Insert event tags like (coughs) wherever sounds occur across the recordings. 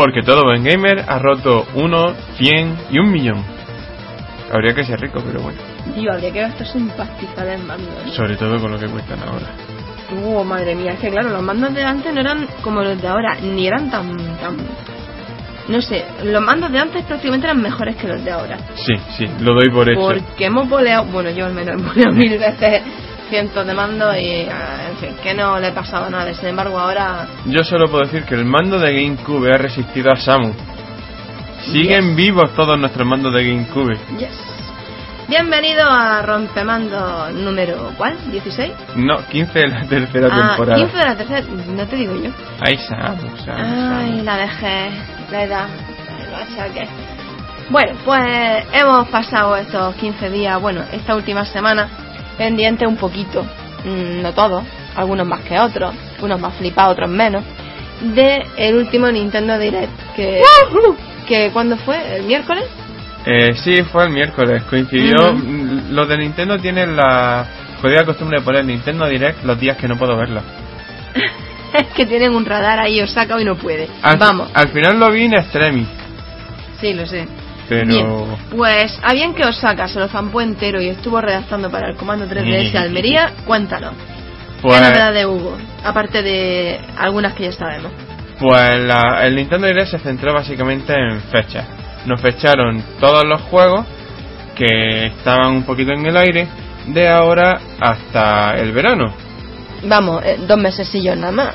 Porque todo buen gamer ha roto uno, cien y un millón. Habría que ser rico, pero bueno. Tío, habría que gastarse un pastizal en mandos. Sobre todo con lo que cuestan ahora. Uh, madre mía, es que claro, los mandos de antes no eran como los de ahora, ni eran tan, tan... No sé, los mandos de antes prácticamente eran mejores que los de ahora. Sí, sí, lo doy por hecho. Porque hemos boleado, bueno, yo al menos he boleado mil veces cientos de mandos y, ah, en fin, que no le pasaba nada. Sin embargo, ahora Yo solo puedo decir que el mando de GameCube ha resistido a Samu. Siguen vivos todos nuestros mandos de GameCube. Yes. Bienvenido a Rompemando número, ¿cuál? ¿16? No, 15 de la tercera ah, temporada. 15 de la tercera, no te digo yo. Ay, Samu, Samu, Ay, Samu. la vejez, la edad, el achaque. Bueno, pues hemos pasado estos 15 días, bueno, esta última semana, pendiente un poquito, mm, no todos, algunos más que otros, unos más flipados, otros menos, de el último Nintendo Direct, que, que ¿cuándo fue? ¿El miércoles? Eh, sí, fue el miércoles. Coincidió. Mm, Los de Nintendo tienen la jodida costumbre de poner Nintendo Direct los días que no puedo verlo. (laughs) Es que tienen un radar ahí, Osaka hoy no puede. Al, Vamos, Al final lo vi en extremis. sí, lo sé. Pero. Bien, pues a bien que Osaka se lo zampó entero y estuvo redactando para el comando 3DS Almería, cuéntanos. Pues, ¿Qué novedades hubo? Aparte de algunas que ya sabemos. pues la- el Nintendo Direct se centró básicamente en fechas. Nos fecharon todos los juegos que estaban un poquito en el aire de ahora hasta el verano. Vamos, eh, dos mesecillos nada más.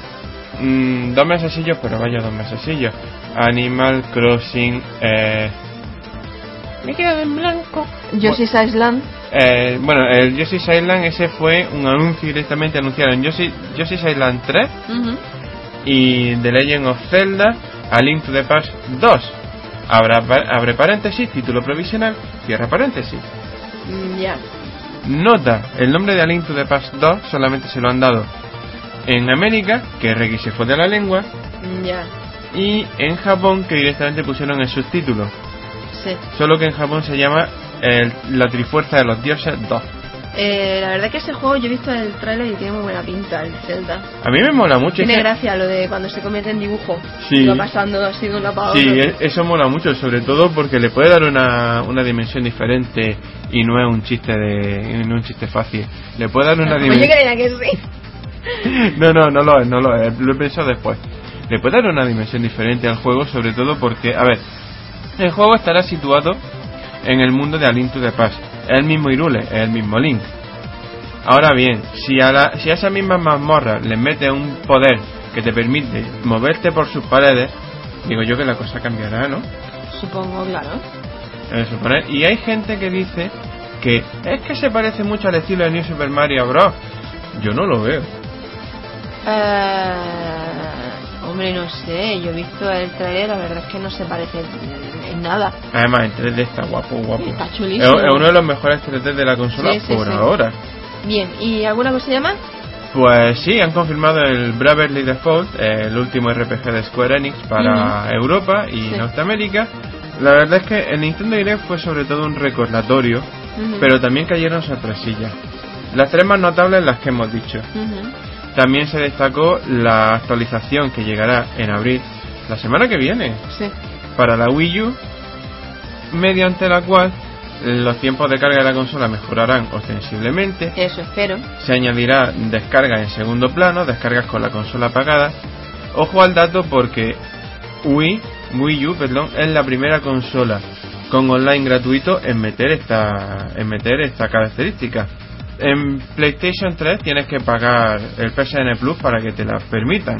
Mm, dos mesecillos, pero vaya dos mesecillos. Animal Crossing, eh, me quedo en blanco. Yoshi's Island, Eh, bueno, el Yoshi's Island ese fue un anuncio directamente anunciaron Yoshi, Yoshi's Island 3 ujú, y The Legend of Zelda A Link to the Past 2. Abra, pa- abre paréntesis, título provisional, cierra paréntesis. mm, ya. Nota, el nombre de A Link to the Past 2 solamente se lo han dado en América, que Requi se fue de la lengua, mm, Ya, y en Japón, que directamente pusieron el subtítulo. Sí. Solo que en Japón se llama el- La Trifuerza de los Dioses 2. Eh, la verdad que ese juego yo he visto el trailer y tiene muy buena pinta, el Zelda. A mí me mola mucho. Tiene gracia lo de cuando se convierte en dibujo. Sí. Va pasando así de un lado para otro. Sí, e- eso mola mucho, sobre todo porque le puede dar una, una dimensión diferente y no es un chiste de no es un chiste fácil. Le puede dar una Pues yo dimensión. que sí. (laughs) No, no, no lo es, no lo es. Lo he pensado después. Le puede dar una dimensión diferente al juego, sobre todo porque, a ver, el juego estará situado en el mundo de A Link to the Past. Es el mismo Irule, es el mismo Link. Ahora bien, si a, la, si a esa misma mazmorra le mete un poder que te permite moverte por sus paredes, digo yo que la cosa cambiará, ¿no? Supongo, claro. Eh, suponer. Y hay gente que dice que es que se parece mucho al estilo de New Super Mario Bros. Yo no lo veo. Eh, hombre, no sé, yo he visto el trailer, la verdad es que no se parece en, nada. Además, en 3D está guapo, guapo. Está Es, chulísimo. es uno de los mejores 3D de la consola Sí, por sí. ahora. Bien, ¿y alguna cosilla más? Pues sí, han confirmado el Bravely Default, el último RPG de Square Enix para Europa y. Norteamérica. La verdad es que el Nintendo Direct fue sobre todo un recordatorio, pero también cayeron sorpresillas. Las tres más notables las que hemos dicho. Ujú. También se destacó la actualización que llegará en abril, la semana que viene, Sí. para la Wii U, mediante la cual los tiempos de carga de la consola mejorarán ostensiblemente. Eso espero. Se añadirá descargas en segundo plano, descargas con la consola apagada. Ojo al dato porque Wii, Wii U, perdón, es la primera consola con online gratuito en meter esta, en meter esta característica. En PlayStation 3 tienes que pagar el PSN Plus para que te la permitan.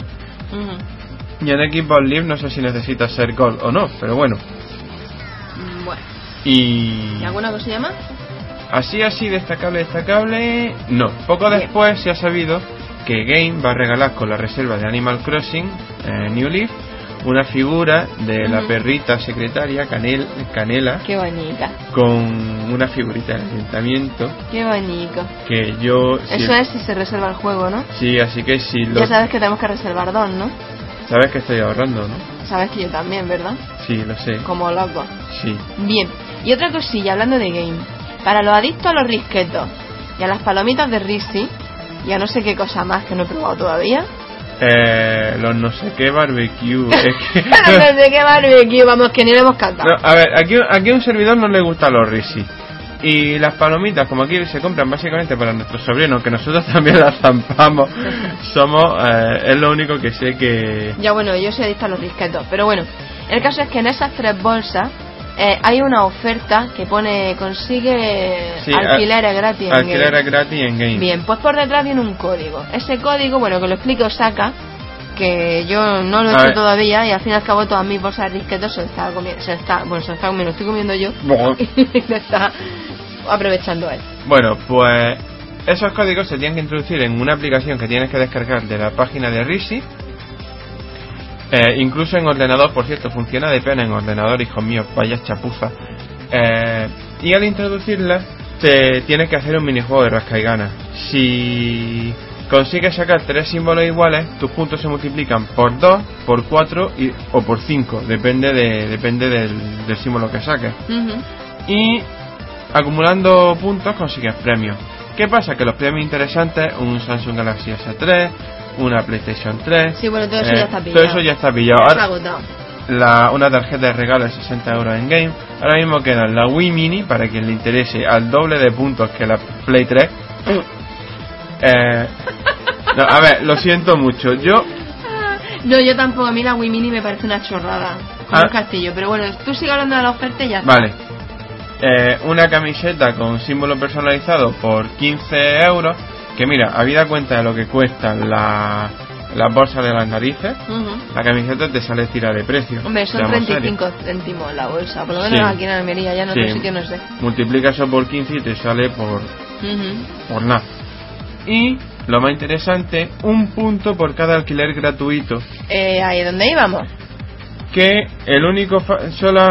Y en Xbox Live no sé si necesita ser Gold o no, pero bueno. Mm, Bueno, Y... ¿y alguna cosilla más? Así, así, destacable, destacable. No. Poco Bien. después se ha sabido que Game va a regalar con la reserva de Animal Crossing eh, New Leaf una figura de la perrita secretaria Canel, Canela Qué bonita, con una figurita del ayuntamiento qué bonito. que yo. Eso es si se reserva el juego, ¿no? Sí, así que si lo. Ya sabes que tenemos que reservar dos, ¿no? Sabes que estoy ahorrando, ¿no? Sabes que yo también, ¿verdad? Sí, lo sé. Como loco. Sí. Bien, y otra cosilla, hablando de game. Para los adictos a los risquetos y a las palomitas de Risi, y a no sé qué cosa más que no he probado todavía. Eh, los no sé qué barbecue. (laughs) es que- no sé qué barbecue, vamos, que ni lo hemos cantado. No, a ver, aquí, aquí a un servidor no le gustan los risi. Y las palomitas, como aquí se compran básicamente para nuestros sobrinos, que nosotros (laughs) también las zampamos, somos, eh, es lo único que sé que... Ya bueno, yo soy adicta a los risquetos, pero bueno, el caso es que en esas tres bolsas eh, hay una oferta que pone consigue Sí, alquileres gratis. en Alquiler Game. gratis en game. Bien, pues por detrás tiene un código. Ese código, bueno, que lo explique Osaka, que yo no lo he hecho todavía y al fin y al cabo todas mis bolsas de risquetos se está comiendo, se está, bueno, se está comiendo, estoy comiendo yo Bueno, (laughs) y lo está aprovechando él. Bueno, pues esos códigos se tienen que introducir en una aplicación que tienes que descargar de la página de Risi. Eh, incluso en ordenador, por cierto, funciona de pena en ordenador, hijos míos, vaya chapuza. Eh, y al introducirla, te tienes que hacer un minijuego de rasca y gana. Si consigues sacar tres símbolos iguales, tus puntos se multiplican por 2, por 4 y, o por 5, depende, de, depende del, del símbolo que saques y acumulando puntos consigues premios. ¿Qué pasa? Que los premios interesantes, un Samsung Galaxy S3, una PlayStation 3, Sí, bueno, todo eso eh, ya está pillado. todo eso ya está pillado. Ahora, la, una tarjeta de regalo de 60 euros en game. Ahora mismo quedan la Wii Mini, para quien le interese, al doble de puntos que la Play 3. (laughs) Eh, no, a ver, lo siento mucho. Yo No, yo tampoco. A mí la Wii Mini me parece una chorrada. Con Ah. un castillo. Pero bueno, tú sigue hablando de la oferta y ya está. Vale. Eh, una camiseta con símbolo personalizado por 15 euros. Que mira, habida cuenta de lo que cuestan la- las bolsas de las narices, la camiseta te sale tira de precio. Hombre, son Seamos 35 céntimos la bolsa. Por lo menos Sí. aquí en Almería, ya en Sí. sitio no sé. Multiplica eso por 15 y te sale por, por nada. Y lo más interesante, un punto por cada alquiler gratuito. Eh, ahí es donde íbamos. que el único fa- solo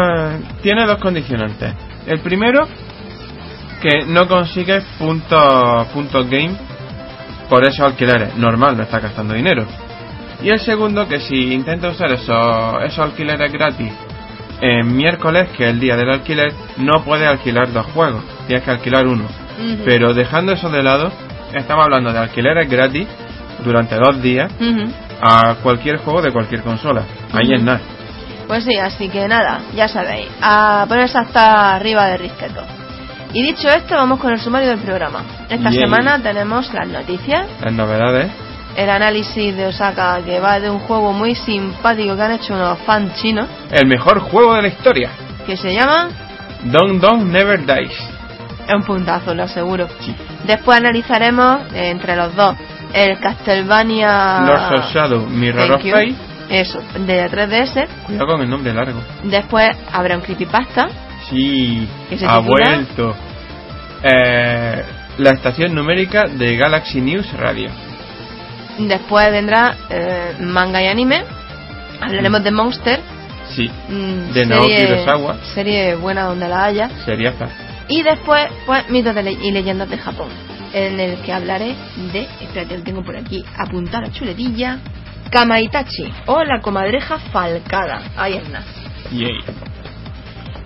tiene dos condicionantes. El primero que no consigues puntos puntos game por esos alquileres, normal, no está gastando dinero. Y el segundo que si intenta usar esos esos alquileres gratis en miércoles, que es el día del alquiler, no puedes alquilar dos juegos, tienes que alquilar uno. Pero dejando eso de lado, estamos hablando de alquileres gratis durante dos días a cualquier juego de cualquier consola. Ahí es nada. Pues sí, así que nada, ya sabéis. A ponerse hasta arriba de risqueto. Y dicho esto, vamos con el sumario del programa. Esta semana tenemos las noticias, Las novedades. el análisis de Osaka que va de un juego muy simpático que han hecho unos fans chinos, El mejor juego de la historia. que se llama Don Don Never Dies. Es un puntazo, lo aseguro. Sí. Después analizaremos eh, entre los dos el Castlevania Lords of Shadow, Mirror of. Fate. Eso, de 3DS. Cuidado con el nombre largo. Después habrá un creepypasta. Sí, ¿Qué se ha vuelto. Eh, la estación numérica de Galaxy News Radio. Después vendrá eh, manga y anime. Hablaremos de Monster. Sí, mm, De Naoki Urasawa. Serie buena donde la haya. sería esta. Y después, pues, mitos de le- y leyendas de Japón. En el que hablaré de. Espérate, lo tengo por aquí. Apuntar a chuletilla. Kamaitachi. O la comadreja falcada. Ahí está. Yay.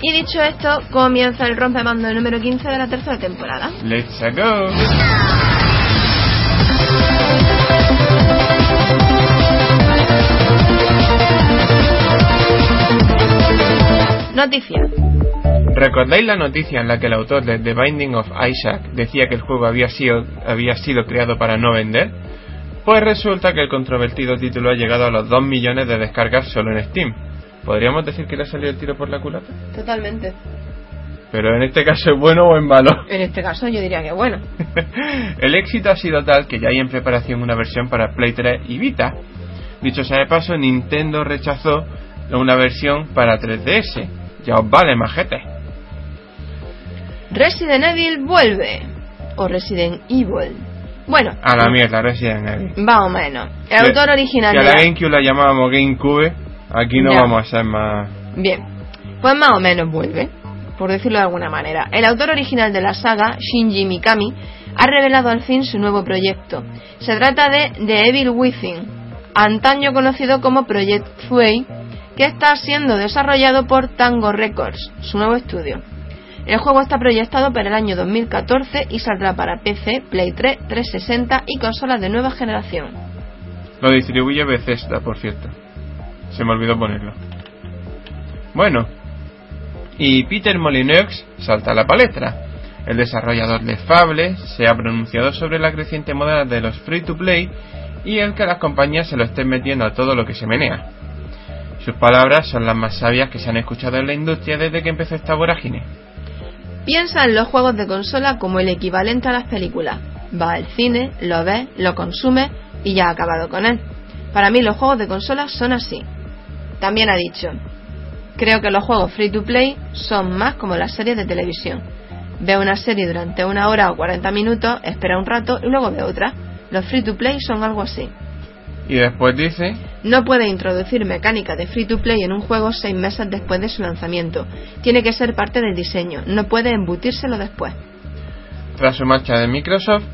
Y dicho esto, comienza el rompemando número 15 de la tercera temporada. Let's go. Noticias. ¿Recordáis la noticia en la que el autor de The Binding of Isaac decía que el juego había sido, había sido creado para no vender? Pues resulta que el controvertido título ha llegado a los 2 millones de descargas solo en Steam. ¿Podríamos decir que le ha salido el tiro por la culata? Totalmente. Pero en este caso es bueno o en malo. En este caso yo diría que bueno. (laughs) el éxito ha sido tal que ya hay en preparación una versión para Play 3 y Vita. Dicho sea de paso, Nintendo rechazó una versión para 3DS. Ya os vale, majete. Resident Evil vuelve. O Resident Evil. Bueno. A la mierda, Resident Evil. Más o menos. El autor original que a la- GameCube la llamábamos GameCube. Aquí no vamos a ser más. Bien, pues más o menos vuelve, por decirlo de alguna manera. El autor original de la saga, Shinji Mikami, ha revelado al fin su nuevo proyecto. Se trata de The Evil Within, antaño conocido como Project Thuei, que está siendo desarrollado por Tango Records, su nuevo estudio. El juego está proyectado para el año 2014 y saldrá para PC, Play 3, 360 y consolas de nueva generación. Lo distribuye Bethesda, por cierto. Se me olvidó ponerlo. Bueno, y Peter Molyneux salta a la palestra. El desarrollador de Fable se ha pronunciado sobre la creciente moda de los free to play y el que las compañías se lo estén metiendo a todo lo que se menea. Sus palabras son las más sabias que se han escuchado en la industria desde que empezó esta vorágine. Piensa en los juegos de consola como el equivalente a las películas. Va al cine, lo ves, lo consumes y ya ha acabado con él. Para mí los juegos de consola son así. También ha dicho, creo que los juegos free to play son más como las series de televisión. Ve una serie durante una hora o 40 minutos, espera un rato y luego ve otra. Los free to play son algo así. Y después dice, No puede introducir mecánica de free to play en un juego seis meses después de su lanzamiento. Tiene que ser parte del diseño, no puede embutírselo después. Tras su marcha de Microsoft,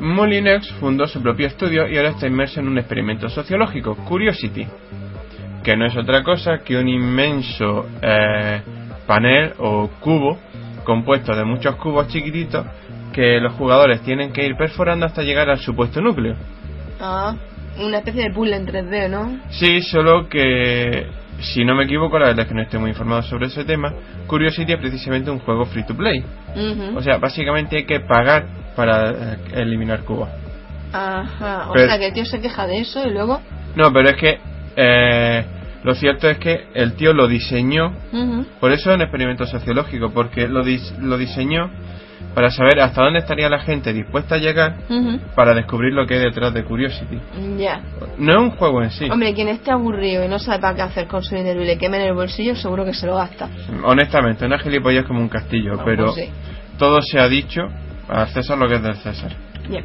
Molyneux fundó su propio estudio y ahora está inmerso en un experimento sociológico, Curiosity, que no es otra cosa que un inmenso eh, panel o cubo compuesto de muchos cubos chiquititos que los jugadores tienen que ir perforando hasta llegar al supuesto núcleo. Ah, una especie de puzzle en 3D, ¿no? Sí, solo que, si no me equivoco, la verdad es que no estoy muy informado sobre ese tema, Curiosity es precisamente un juego free to play. O sea, básicamente hay que pagar para eh, eliminar cubos. Ajá, o Pero- sea que el tío se queja de eso y luego... No, pero es que eh, lo cierto es que el tío lo diseñó, Ujú. por eso es un experimento sociológico, porque lo, dis- lo diseñó para saber hasta dónde estaría la gente dispuesta a llegar Ujú. para descubrir lo que hay detrás de Curiosity. Ya. No es un juego en sí. Hombre, quien esté aburrido y no sabe para qué hacer con su dinero y le queme en el bolsillo, seguro que se lo gasta. Honestamente, una gilipollas como un castillo, Ah, pero pues sí. todo se ha dicho al César lo que es del César. Bien.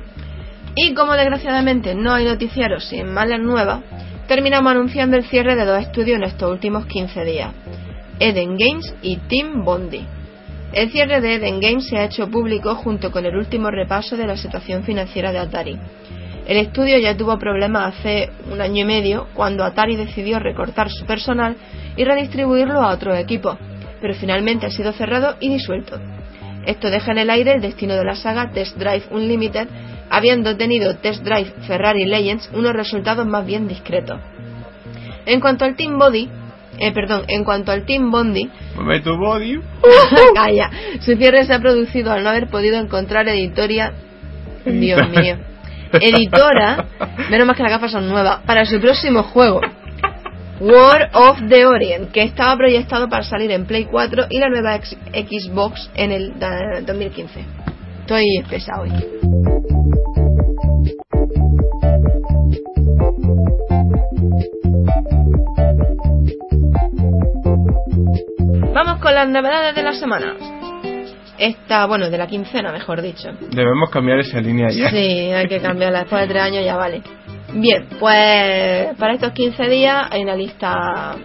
Y como desgraciadamente no hay noticieros y malas nuevas, terminamos anunciando el cierre de dos estudios en estos últimos 15 días. Eden Games y Team Bondi. El cierre de Eden Games se ha hecho público junto con el último repaso de la situación financiera de Atari. El estudio ya tuvo problemas hace un año y medio cuando Atari decidió recortar su personal y redistribuirlo a otros equipos, pero finalmente ha sido cerrado y disuelto. Esto deja en el aire el destino de la saga Test Drive Unlimited, habiendo tenido Test Drive Ferrari Legends unos resultados más bien discretos. En cuanto al Team Body, eh, perdón, en cuanto al Team Bondi, tu body. (laughs) calla, su cierre se ha producido al no haber podido encontrar editoria, Dios mío, editora, menos más que las gafas son nuevas, para su próximo juego. War of the Orient, que estaba proyectado para salir en Play 4 y la nueva Xbox en el da- 2015. Estoy pesado hoy. Vamos con las novedades de la semana. Esta, bueno, de la quincena, mejor dicho. Debemos cambiar esa línea ya. Sí, hay que cambiarla. Después de tres años ya vale. Bien, pues para estos 15 días hay una lista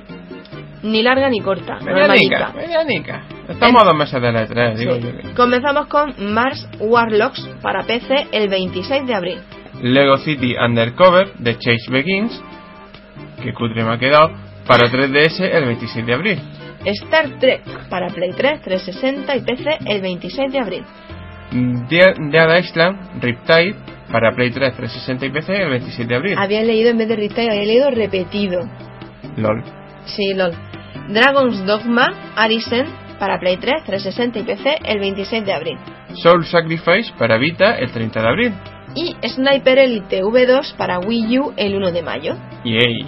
ni larga ni corta. Medianica, medianica. Estamos a dos meses de la E3, digo Sí. yo. que- Comenzamos con Mars Warlocks para PC el 26 de abril. Lego City Undercover de Chase Begins, que cutre me ha quedado, para 3DS el 26 de abril. Star Trek para Play 3, 360 y PC el 26 de abril. Dead Dead Island Riptide para Play 3, 360 y PC el 27 de abril. Había leído en vez de Retail, había leído repetido. LOL. Sí, lol. Dragon's Dogma Arisen para Play 3, 360 y PC el 26 de abril. Soul Sacrifice para Vita el 30 de abril. Y Sniper Elite V2 para Wii U el 1 de mayo. Yay.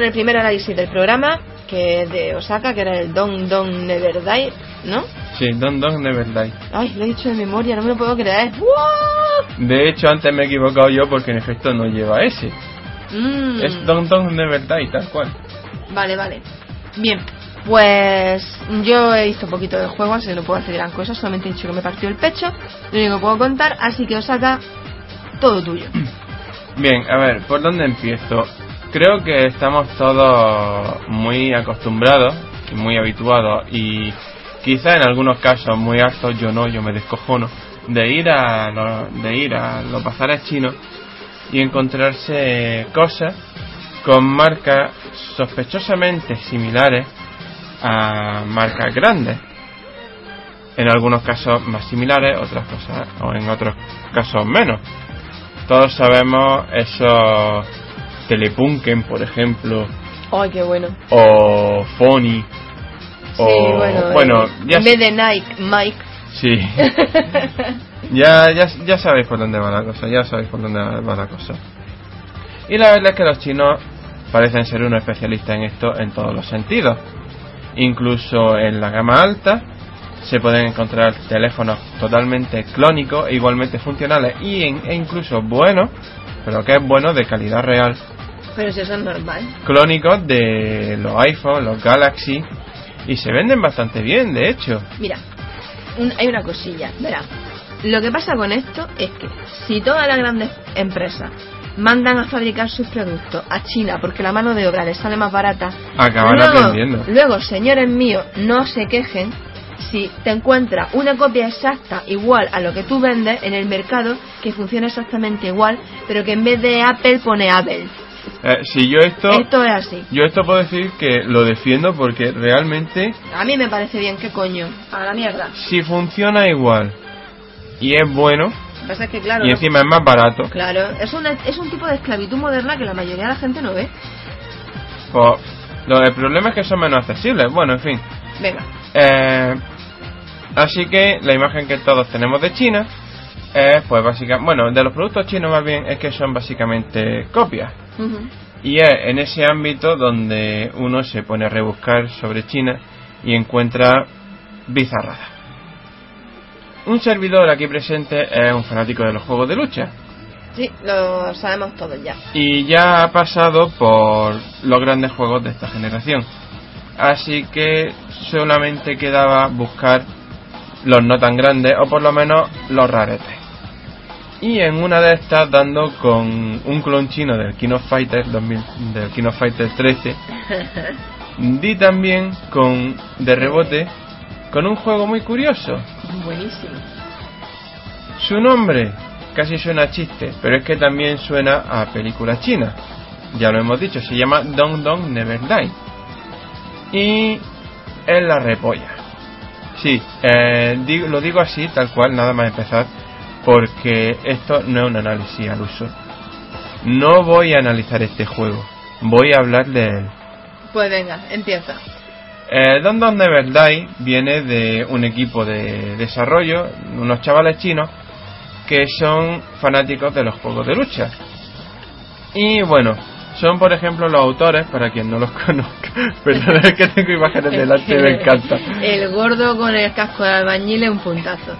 Con el primer análisis del programa, que de Osaka, que era el Don Don Never Die, ¿no? Sí, Don Don Never Die. Ay, lo he dicho de memoria, no me lo puedo creer. ¡Wow! De hecho, antes me he equivocado yo porque en efecto no lleva ese. Mm. Es Don Don Never Die, tal cual. Vale, vale. Bien, pues yo he visto un poquito del juego, así que no puedo hacer gran cosa, solamente he dicho que me partió el pecho, lo único que puedo contar, así que Osaka, todo tuyo. Bien, a ver, ¿por dónde empiezo? Creo que estamos todos muy acostumbrados y muy habituados y quizá en algunos casos muy altos, yo no, yo me descojono, de ir a los, de ir a los bazares chinos y encontrarse cosas con marcas sospechosamente similares a marcas grandes. En algunos casos más similares, otras cosas, o en otros casos menos. Todos sabemos esos Telepunken, por ejemplo, Ay, qué bueno. o Phony, Sí, o bueno, bueno, eh, ya en vez de Nike, Mike. sí, (laughs) ya, ya, ya sabéis por dónde va la cosa, ya sabéis por dónde va la cosa. Y la verdad es que los chinos parecen ser unos especialistas en esto en todos los sentidos. Incluso en la gama alta se pueden encontrar teléfonos totalmente clónicos e igualmente funcionales y e incluso buenos, pero que es bueno de calidad real, Pero si eso es normal. clónicos de los iPhone, los Galaxy y se venden bastante bien, de hecho. Mira, un- hay una cosilla, verá. Lo que pasa con esto es que si todas las grandes empresas mandan a fabricar sus productos a China porque la mano de obra les sale más barata, Acaban luego, aprendiendo. luego, señores míos, no se quejen si te encuentras una copia exacta igual a lo que tú vendes en el mercado que funciona exactamente igual, pero que en vez de Apple pone Apple. Eh, si yo esto, Esto es así. yo esto puedo decir que lo defiendo porque realmente A mí me parece bien, ¿qué coño? A la mierda. si funciona igual y es bueno pasa que, claro, y no- encima es más barato, Claro, es, una, es un tipo de esclavitud moderna que la mayoría de la gente no ve. pues lo, el problema es que son menos accesibles. Bueno, en fin. Venga, Eh, así que la imagen que todos tenemos de China es pues básicamente, bueno, de los productos chinos más bien es que son básicamente copias. Y es en ese ámbito donde uno se pone a rebuscar sobre China y encuentra bizarradas. Un servidor aquí presente es un fanático de los juegos de lucha sí, lo sabemos todos ya. y ya ha pasado por los grandes juegos de esta generación. Así que solamente quedaba buscar los no tan grandes o por lo menos los raretes. Y en una de estas dando con un clon chino del King of Fighters 2000, del King of Fighters (laughs) 13, di también con de rebote con un juego muy curioso. Buenísimo. Su nombre casi suena a chiste, pero es que también suena a película china. Ya lo hemos dicho, se llama Dong Dong Never Die. Y es la repolla. Sí, eh, digo- lo digo así, tal cual, nada más empezar, porque esto no es un análisis al uso. No voy a analizar este juego, voy a hablar de él. Pues venga, empieza. Eh, Don Don Never Die viene de un equipo de desarrollo, unos chavales chinos que son fanáticos de los juegos de lucha. Y bueno, son por ejemplo los autores, para quien no los (laughs) conozca, perdón, es que tengo imágenes delante (laughs) y me encanta. El gordo con el casco de albañil es un puntazo.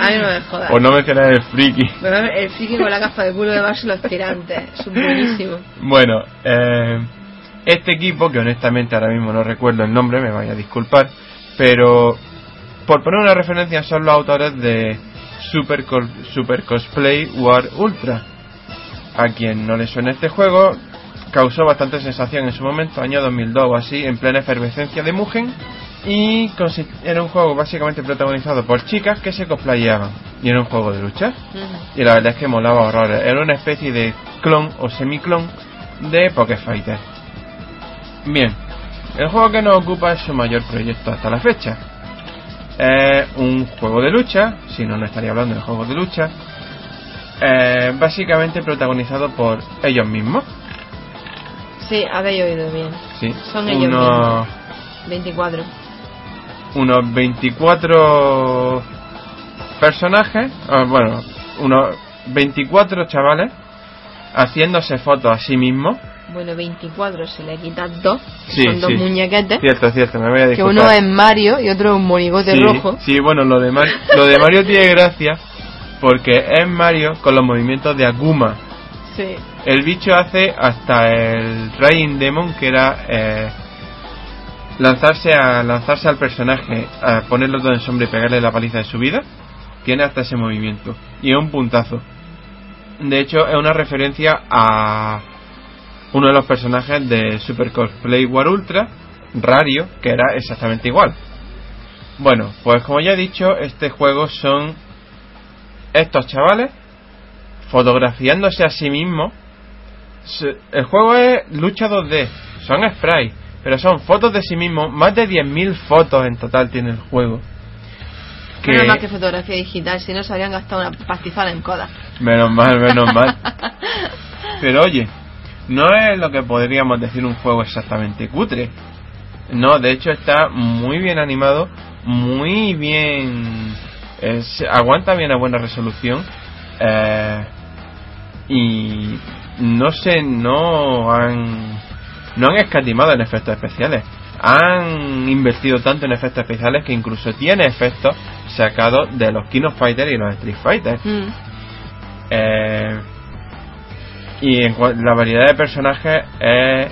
A mí no me jodas. Por no mencionar el friki. El friki con la capa de culo y los tirantes. Es buenísimo. Bueno, eh, este equipo, que honestamente ahora mismo no recuerdo el nombre, me vaya a disculpar, pero por poner una referencia son los autores de Super, Super Cosplay War Ultra. A quien no le suena este juego, causó bastante sensación en su momento, año 2002 o así, en plena efervescencia de Mugen. Y era un juego básicamente protagonizado por chicas que se cosplayaban. Y era un juego de lucha. Y la verdad es que molaba horrores. Era una especie de clon o semiclon de Poké Fighter. Bien, el juego que nos ocupa es su mayor proyecto hasta la fecha. Es un juego de lucha, si no, no estaría hablando de juegos de lucha. eh, básicamente protagonizado por ellos mismos. Sí, habéis oído bien. Sí, Son ellos unos, 24. Unos 24 personajes, ah, bueno, unos 24 chavales haciéndose fotos a sí mismo. Bueno, 24 si le quitas dos, Sí, son dos sí. muñequetes. Cierto, cierto, me voy a Que uno es Mario y otro es un monigote sí, rojo. Sí, bueno, lo de, Mar- lo de Mario tiene gracia porque es Mario con los movimientos de Aguma. Sí. El bicho hace hasta el Rain Demon, que era eh, lanzarse a lanzarse al personaje, a ponerlo todo en sombra y pegarle la paliza de su vida. Tiene hasta ese movimiento. Y es un puntazo. De hecho, es una referencia a uno de los personajes de Super Cosplay War Ultra, Rario, que era exactamente igual. Bueno, pues como ya he dicho, este juego son estos chavales fotografiándose a sí mismos. El juego es lucha 2D, son sprites, pero son fotos de sí mismos, más de 10.000 fotos en total tiene el juego. Que- Menos mal que fotografía digital, si no se habrían gastado una pastizal en coda. Menos mal, menos mal. (laughs) Pero oye, no es lo que podríamos decir un juego exactamente cutre. No, de hecho está muy bien animado, muy bien... se- aguanta bien a buena resolución. eh, y no sé, no han... No han escatimado en efectos especiales. Han invertido tanto en efectos especiales que incluso tiene efectos sacados de los King of Fighters y los Street Fighter. Mm. Eh, y en la variedad de personajes es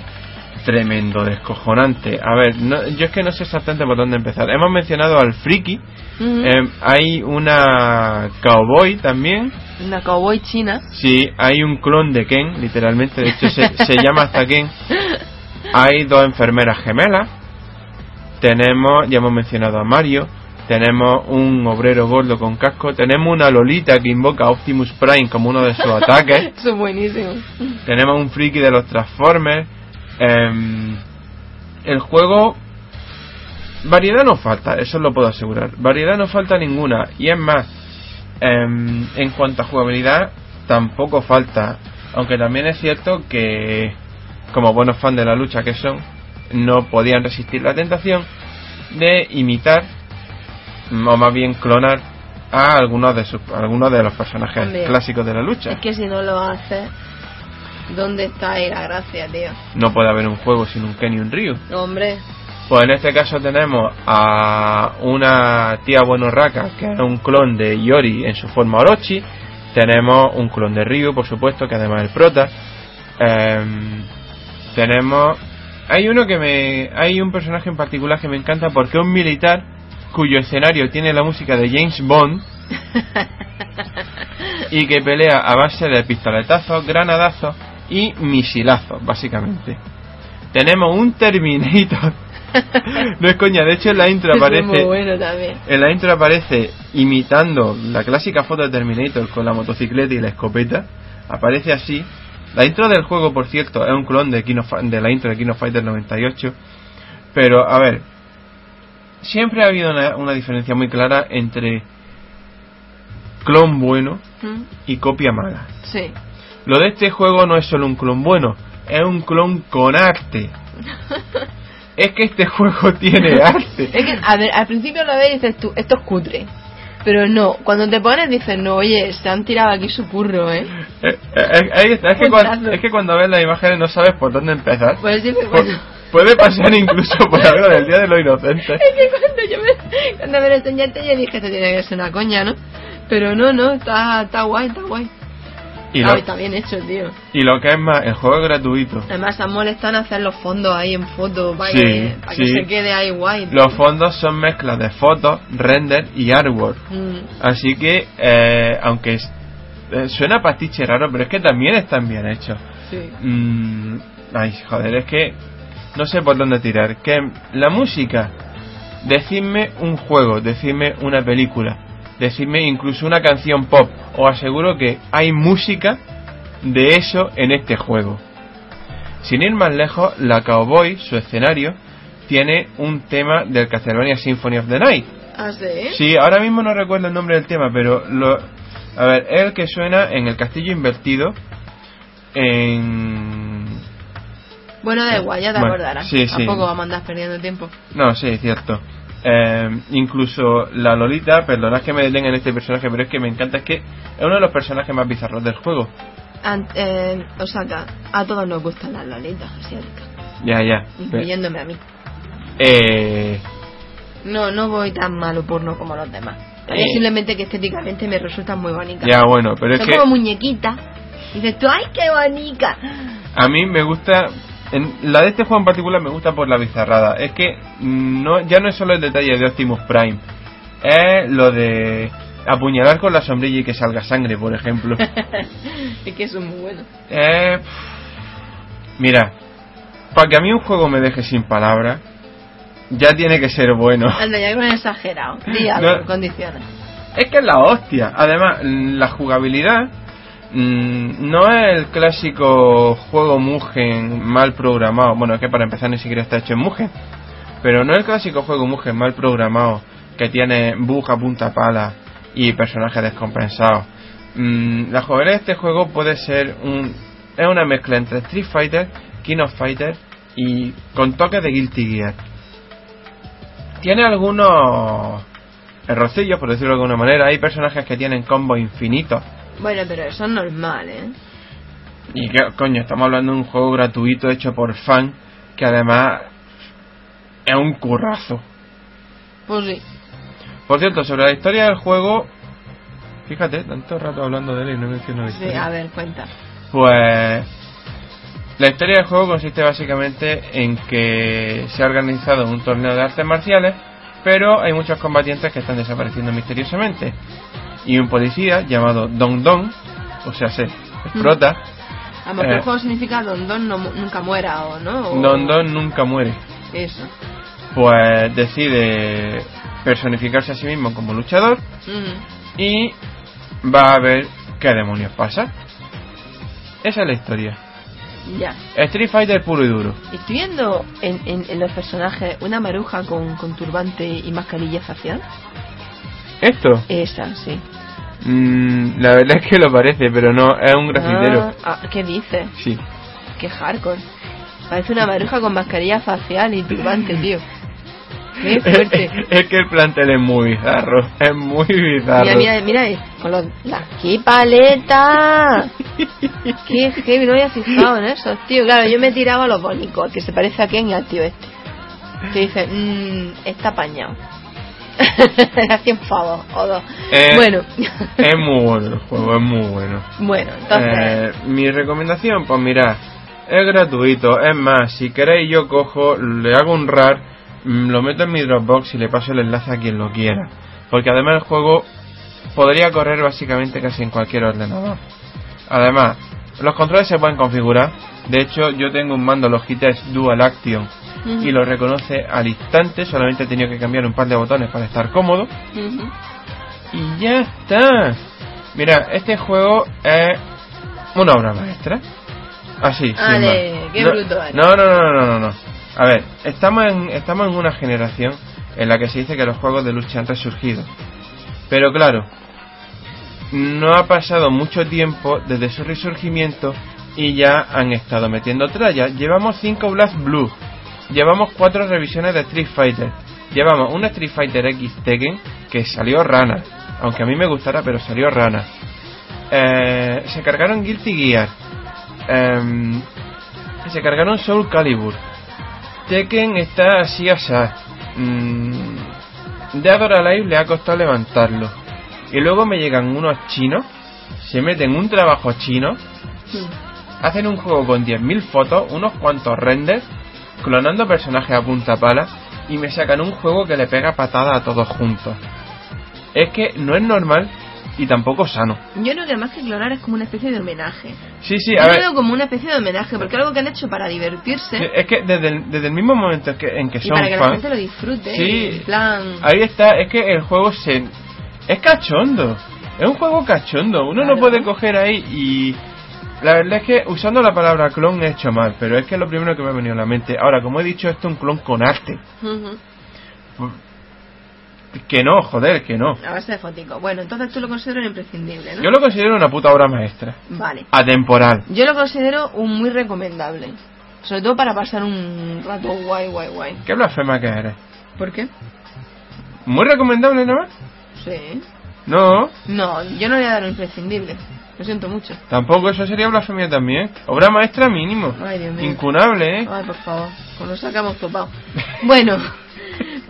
tremendo, descojonante. A ver, no- yo es que no sé exactamente por dónde empezar. Hemos mencionado al Friki. Mm. eh, hay una Cowboy también. Una cowboy china. Sí, hay un clon de Ken, literalmente. De hecho, se, se llama hasta Ken. (laughs) Hay dos enfermeras gemelas. Tenemos, ya hemos mencionado a Mario. Tenemos un obrero gordo con casco. Tenemos una Lolita que invoca a Optimus Prime como uno de sus (laughs) ataques. Eso es buenísimo. Tenemos un friki de los Transformers. Em, el juego. Variedad no falta, eso lo puedo asegurar. Variedad no falta ninguna. Y es más, em, en cuanto a jugabilidad, tampoco falta. Aunque también es cierto que, como buenos fans de la lucha que son, no podían resistir la tentación de imitar, mm, o más bien clonar, a algunos de, sus, algunos de los personajes Hombre. clásicos de la lucha. Es que si no lo haces, ¿dónde está ahí la gracia, tío? No puede haber un juego sin un Ken y un Ryu. Hombre, Pues en este caso tenemos a una tía buenorraca que es un clon de Yori en su forma Orochi. Tenemos un clon de Ryu, por supuesto, que además es el prota. Em, tenemos. Hay uno que me. Hay un personaje en particular que me encanta porque es un militar cuyo escenario tiene la música de James Bond (laughs) y que pelea a base de pistoletazos, granadazos y misilazos, básicamente. Tenemos un Terminator. (laughs) no es coña, de hecho en la intro es muy aparece. bueno también. En la intro aparece imitando la clásica foto de Terminator con la motocicleta y la escopeta. Aparece así. La intro del juego, por cierto, es un clon de, King of de la intro de King of Fighters 98. Pero, a ver, siempre ha habido una, una diferencia muy clara entre clon bueno Mm, y copia mala. Sí. Lo de este juego no es solo un clon bueno, es un clon con arte. (laughs) es que este juego tiene arte. Es que, a ver, al principio lo ves y dices tú, esto es cutre. Pero no, cuando te pones dices, no, oye, se han tirado aquí su curro, ¿eh? Eh, eh, es, es que cuando, es que cuando ves las imágenes no sabes por dónde empezar. Pues siempre Pu- bueno. Puede pasar incluso por algo del Día de los Inocentes. (laughs) Es que cuando yo me, cuando me lo enseñaste yo dije, esto tiene que ser una coña, ¿no? Pero no, no, está, está guay, está guay. Y Ah, lo, está bien hecho, tío. y lo que es más, el juego es gratuito. Además, se han molestado en hacer los fondos ahí en foto para, Sí, que, para que sí. se quede ahí guay. tío. Los fondos son mezclas de fotos, render y artwork. Mm, Así que, eh, aunque eh, suena pastiche raro, pero es que también están bien hechos. sí. Mm, ay, joder, es que no sé por dónde tirar. Que la música, decidme un juego, decidme una película, decidme incluso una canción pop. Os aseguro que hay música de eso en este juego. Sin ir más lejos, la Cowboy, su escenario, tiene un tema del Castlevania Symphony of the Night. ¿Ah, sí? Sí, ahora mismo no recuerdo el nombre del tema, pero lo, a ver, es el que suena en el castillo invertido en Bueno, da igual, ya te Bueno, acordarás. sí, sí. Tampoco vamos a andar perdiendo tiempo. No, sí, cierto. Eh, incluso la Lolita, perdonad que me detenga en este personaje, pero es que me encanta, es que es uno de los personajes más bizarros del juego. An- eh, Osaka, a todos nos gustan las lolitas asiáticas, Ya, ya. Incluyéndome a mí. Eh, No, no voy tan malo porno como los demás. Eh. Es simplemente que estéticamente me resultan muy bonitas. ya, bueno, pero es Son que como muñequitas. Y dices tú, ¡ay, qué bonita! a mí me gusta. En, la de este juego en particular me gusta por la bizarrada. Es que no ya no es solo el detalle de Optimus Prime. Es lo de apuñalar con la sombrilla y que salga sangre, por ejemplo. (laughs) es que eso es muy bueno. Eh, mira, para que a mí un juego me deje sin palabras, ya tiene que ser bueno. (laughs) Anda, ya exagerado. No. condiciones. Es que es la hostia. Además, la jugabilidad mm, no es el clásico juego Mugen mal programado. Bueno, es que para empezar ni siquiera está hecho en Mugen. Pero no es el clásico juego Mugen mal programado que tiene bug a punta pala y personajes descompensados. Mm, la jugabilidad de este juego puede ser un es una mezcla entre Street Fighter, King of Fighter y con toques de Guilty Gear. Tiene algunos errorcillos, por decirlo de alguna manera. Hay personajes que tienen combos infinitos. Bueno, pero eso es normal, ¿eh? Y que, coño, estamos hablando de un juego gratuito hecho por fan que además es un currazo. Pues sí. Por cierto, sobre la historia del juego, fíjate, tanto rato hablando de él y no menciono la Sí, historia. a ver, cuenta. Pues la historia del juego consiste básicamente en que se ha organizado un torneo de artes marciales, pero hay muchos combatientes que están desapareciendo misteriosamente. Y un policía llamado Don Don, o sea, se prota, A lo mejor Eh. el juego significa Don Don no, nunca muera, ¿o no? O- Don Don nunca muere. Eso. Pues decide personificarse a sí mismo como luchador Mm. y va a ver qué demonios pasa. Esa es la historia. Ya. Street Fighter puro y duro. Estoy viendo en, en, en los personajes una maruja con, con turbante y mascarilla facial. Esto, Esa, sí. mm, la verdad es que lo parece, pero no, es un grafitero. Ah, ah, ¿Qué dices? Sí. Qué hardcore. Parece una maruja con mascarilla facial y turbante, (clears throat) tío. Qué fuerte. (laughs) es que el plantel es muy bizarro, es muy bizarro. Mira, mira, mira, con los, la, ¡Qué paleta! ¡Qué heavy! No había fijado en eso, tío. Claro, yo me tiraba a los bónicos, que se parece a Ken y al tío este. Que dice, mmm, está apañado. (laughs) Así en favor, o dos. Eh, bueno, Es muy bueno el juego, es muy bueno. bueno, entonces. Eh, mi recomendación, pues mirad, es gratuito. Es más, si queréis yo cojo, le hago un RAR, lo meto en mi Dropbox y le paso el enlace a quien lo quiera. Porque además el juego podría correr básicamente casi en cualquier ordenador. Además, los controles se pueden configurar. De hecho, yo tengo un mando Logitech Dual Action y lo reconoce al instante. Solamente he tenido que cambiar un par de botones para estar cómodo. Y ya está. Mira, este juego es una obra maestra. Así, Ale, qué no, bruto no, no, no, no, no, no. A ver, estamos en, estamos en una generación en la que se dice que los juegos de lucha han resurgido. Pero claro, no ha pasado mucho tiempo desde su resurgimiento y ya han estado metiendo tralla. Llevamos 5 Blast Blue, llevamos 4 revisiones de Street Fighter, llevamos un Street Fighter X Tekken que salió rana, aunque a mí me gustara, pero salió rana. Eh, se cargaron Guilty Gear, em, se cargaron Soul Calibur, Tekken está así asá. Mm, Dead or Alive le ha costado levantarlo. Y luego me llegan unos chinos, se meten un trabajo chino, hacen un juego con 10.000 fotos, unos cuantos renders, clonando personajes a punta pala, y me sacan un juego que le pega patada a todos juntos. Es que no es normal y tampoco sano. Yo creo que más que clonar es como una especie de homenaje. Sí, sí, Yo a lo ver. veo como una especie de homenaje, porque es algo que han hecho para divertirse sí, Es que desde el, desde el mismo momento en que, en que y son para que la fans, gente lo disfrute. Sí. En plan. Ahí está, es que el juego se... Es cachondo. Es un juego cachondo. Uno Claro. no puede coger ahí y... La verdad es que usando la palabra clon he hecho mal, pero es que es lo primero que me ha venido a la mente. Ahora, como he dicho, esto es un clon con arte. Ujú. Que no, joder, que no. A base de fotico. Bueno, entonces tú lo consideras imprescindible, ¿no? Yo lo considero una puta obra maestra. Vale. Atemporal. Yo lo considero un muy recomendable. Sobre todo para pasar un rato guay, guay, guay. Qué blasfema que eres. ¿Por qué? Muy recomendable, ¿no? Sí. No. No, yo no le voy a dar un imprescindible. Lo siento mucho. Tampoco, eso sería blasfemia también. Obra maestra mínimo. Ay, Dios mío. Incunable, ¿eh? Ay, por favor, pues nos sacamos topado. Bueno, (laughs)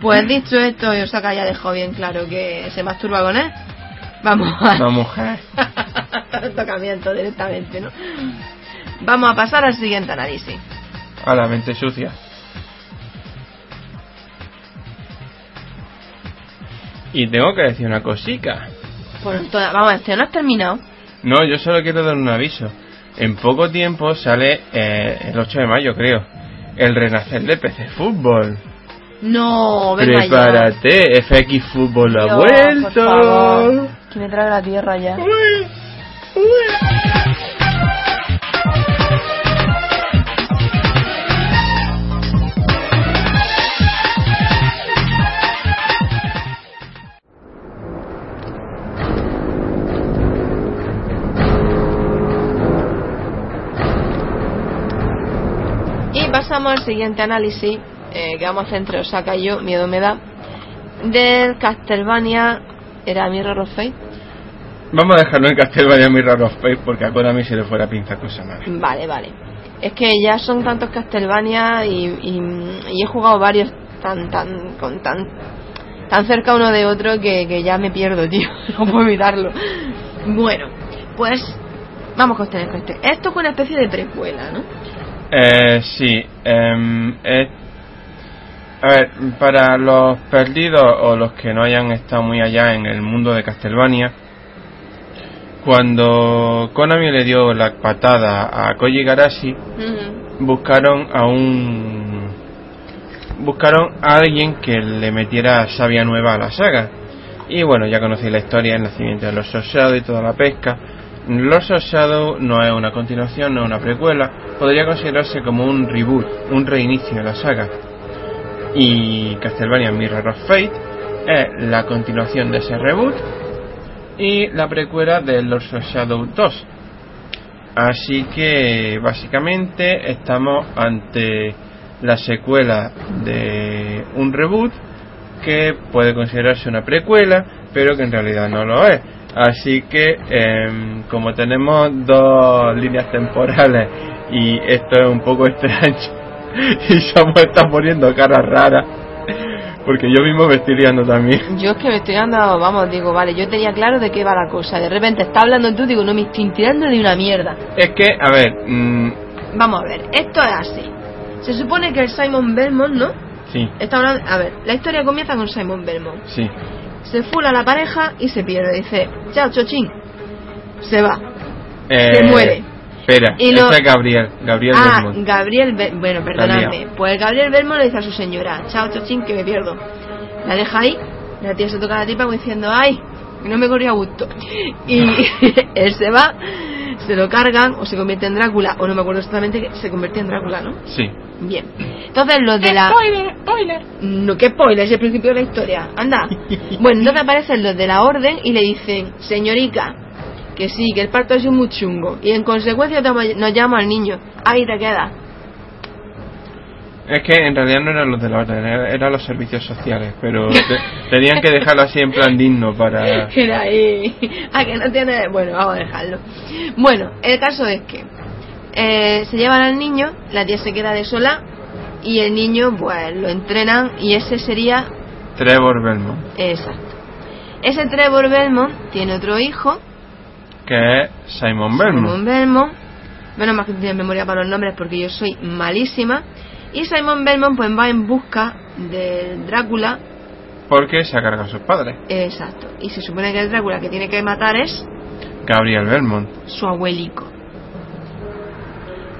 pues dicho esto, Osaka ya dejó bien claro que se masturba con él. Vamos a... Una mujer. tocamiento directamente, ¿no? Vamos a pasar al siguiente análisis. A la mente sucia. Y tengo que decir una cosica. Bueno, toda- vamos a ver, ¿no has terminado? No, yo solo quiero dar un aviso. En poco tiempo sale, eh, el 8 de mayo creo, el renacer de PC Fútbol. No, venga Prepárate, FX Fútbol ha vuelto. que me trae la tierra ya. Uy, uy. Y pasamos al siguiente análisis, eh, que vamos a hacer entre Osaka y yo, miedo me da, del Castlevania, era Mirror of Fate. Vamos a dejarlo en Castlevania Mirror of Fate porque a Konami se le fuera pinza cosa mala. Vale, vale. Es que ya son tantos Castlevania y, y- y he jugado varios tan tan con tan tan cerca uno de otro que, que ya me pierdo, (laughs) tío. No puedo evitarlo. Bueno, pues vamos con este. este. Esto es una especie de precuela, ¿no? Eh, sí, es- a ver, para los perdidos o los que no hayan estado muy allá en el mundo de Castlevania, cuando Konami le dio la patada a Koji Garashi, buscaron a un buscaron a alguien que le metiera savia nueva a la saga. Y bueno ya conocí la historia el nacimiento de los Shadow y toda la pesca. Los Shadow no es una continuación no es una precuela podría considerarse como un reboot un reinicio de la saga y Castlevania Mirror of Fate es la continuación de ese reboot y la precuela de Lords of Shadow 2 Así que básicamente estamos ante la secuela de un reboot que puede considerarse una precuela, pero que en realidad no lo es. Así que em, como tenemos dos líneas temporales y esto es un poco (laughs) extraño (laughs) y Samuel está poniendo cara rara porque yo mismo me estoy liando también. Yo es que me estoy dando, vamos, digo, vale, yo tenía claro de qué va la cosa. De repente está hablando tú, digo, no me estoy tirando de una mierda. Es que, a ver, mm, Vamos a ver, esto es así. Se supone que el Simon Belmont, ¿no? sí, Está hablando, a ver, la historia comienza con Simon Belmont. sí. Se fula la pareja y se pierde. Dice, chao, chochín. Se va. Eh, Se muere. Espera, Y lo- ese es Gabriel, Gabriel ah, Belmont. Gabriel, Be- bueno, perdonadme. Pues Gabriel Belmont le dice a su señora, chao, chochín, que me pierdo. La deja ahí, la tía se toca la tipa como diciendo, ay, que no me corría a gusto. (laughs) Y (laughs) él se va, se lo cargan, o se convierte en Drácula, o no me acuerdo exactamente que se convierte en Drácula, ¿no? Sí. Bien. Entonces los de la... Spoiler, spoiler. No, qué spoiler, es el principio de la historia. Anda. (laughs) Bueno, entonces aparecen los de la orden y le dicen, señorica, que sí, que el parto ha sido muy chungo. Y en consecuencia nos llama al niño. Ahí te queda. Es que en realidad no eran los de la orden, era- eran los servicios sociales, pero te- tenían que dejarlo así en plan digno para... (laughs) Era ahí. Ah, que no tiene. Bueno, vamos a dejarlo. Bueno, el caso es que eh, se llevan al niño, la tía se queda de sola y el niño, pues lo entrenan y ese sería. Trevor Belmont, Exacto. Ese Trevor Belmont tiene otro hijo, que es Simon Belmont. Simon Belmont. Menos más que tiene memoria para los nombres porque yo soy malísima. Y Simon Belmont pues va en busca de Drácula. Porque se ha cargado a sus padres. Exacto. Y se supone que el Drácula que tiene que matar es Gabriel Belmont. su abuelico.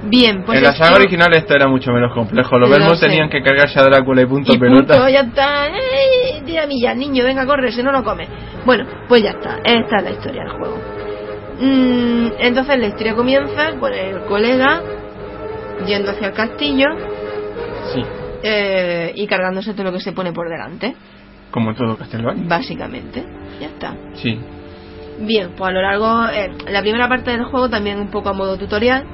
Bien, pues en la saga original esto era mucho menos complejo. Los Lo Belmont sé. tenían que cargarse a Drácula y punto y pelota. punto, ya está. ¡Ey! Tira millas, niño, venga, corre, si no lo come. Bueno, pues ya está. Esta es la historia del juego. Mm, entonces la historia comienza con el colega yendo hacia el castillo Sí, eh, y cargándose todo lo que se pone por delante, como todo Castlevania. básicamente. Ya está. Sí. Bien, pues a lo largo, eh, la primera parte del juego también un poco a modo tutorial,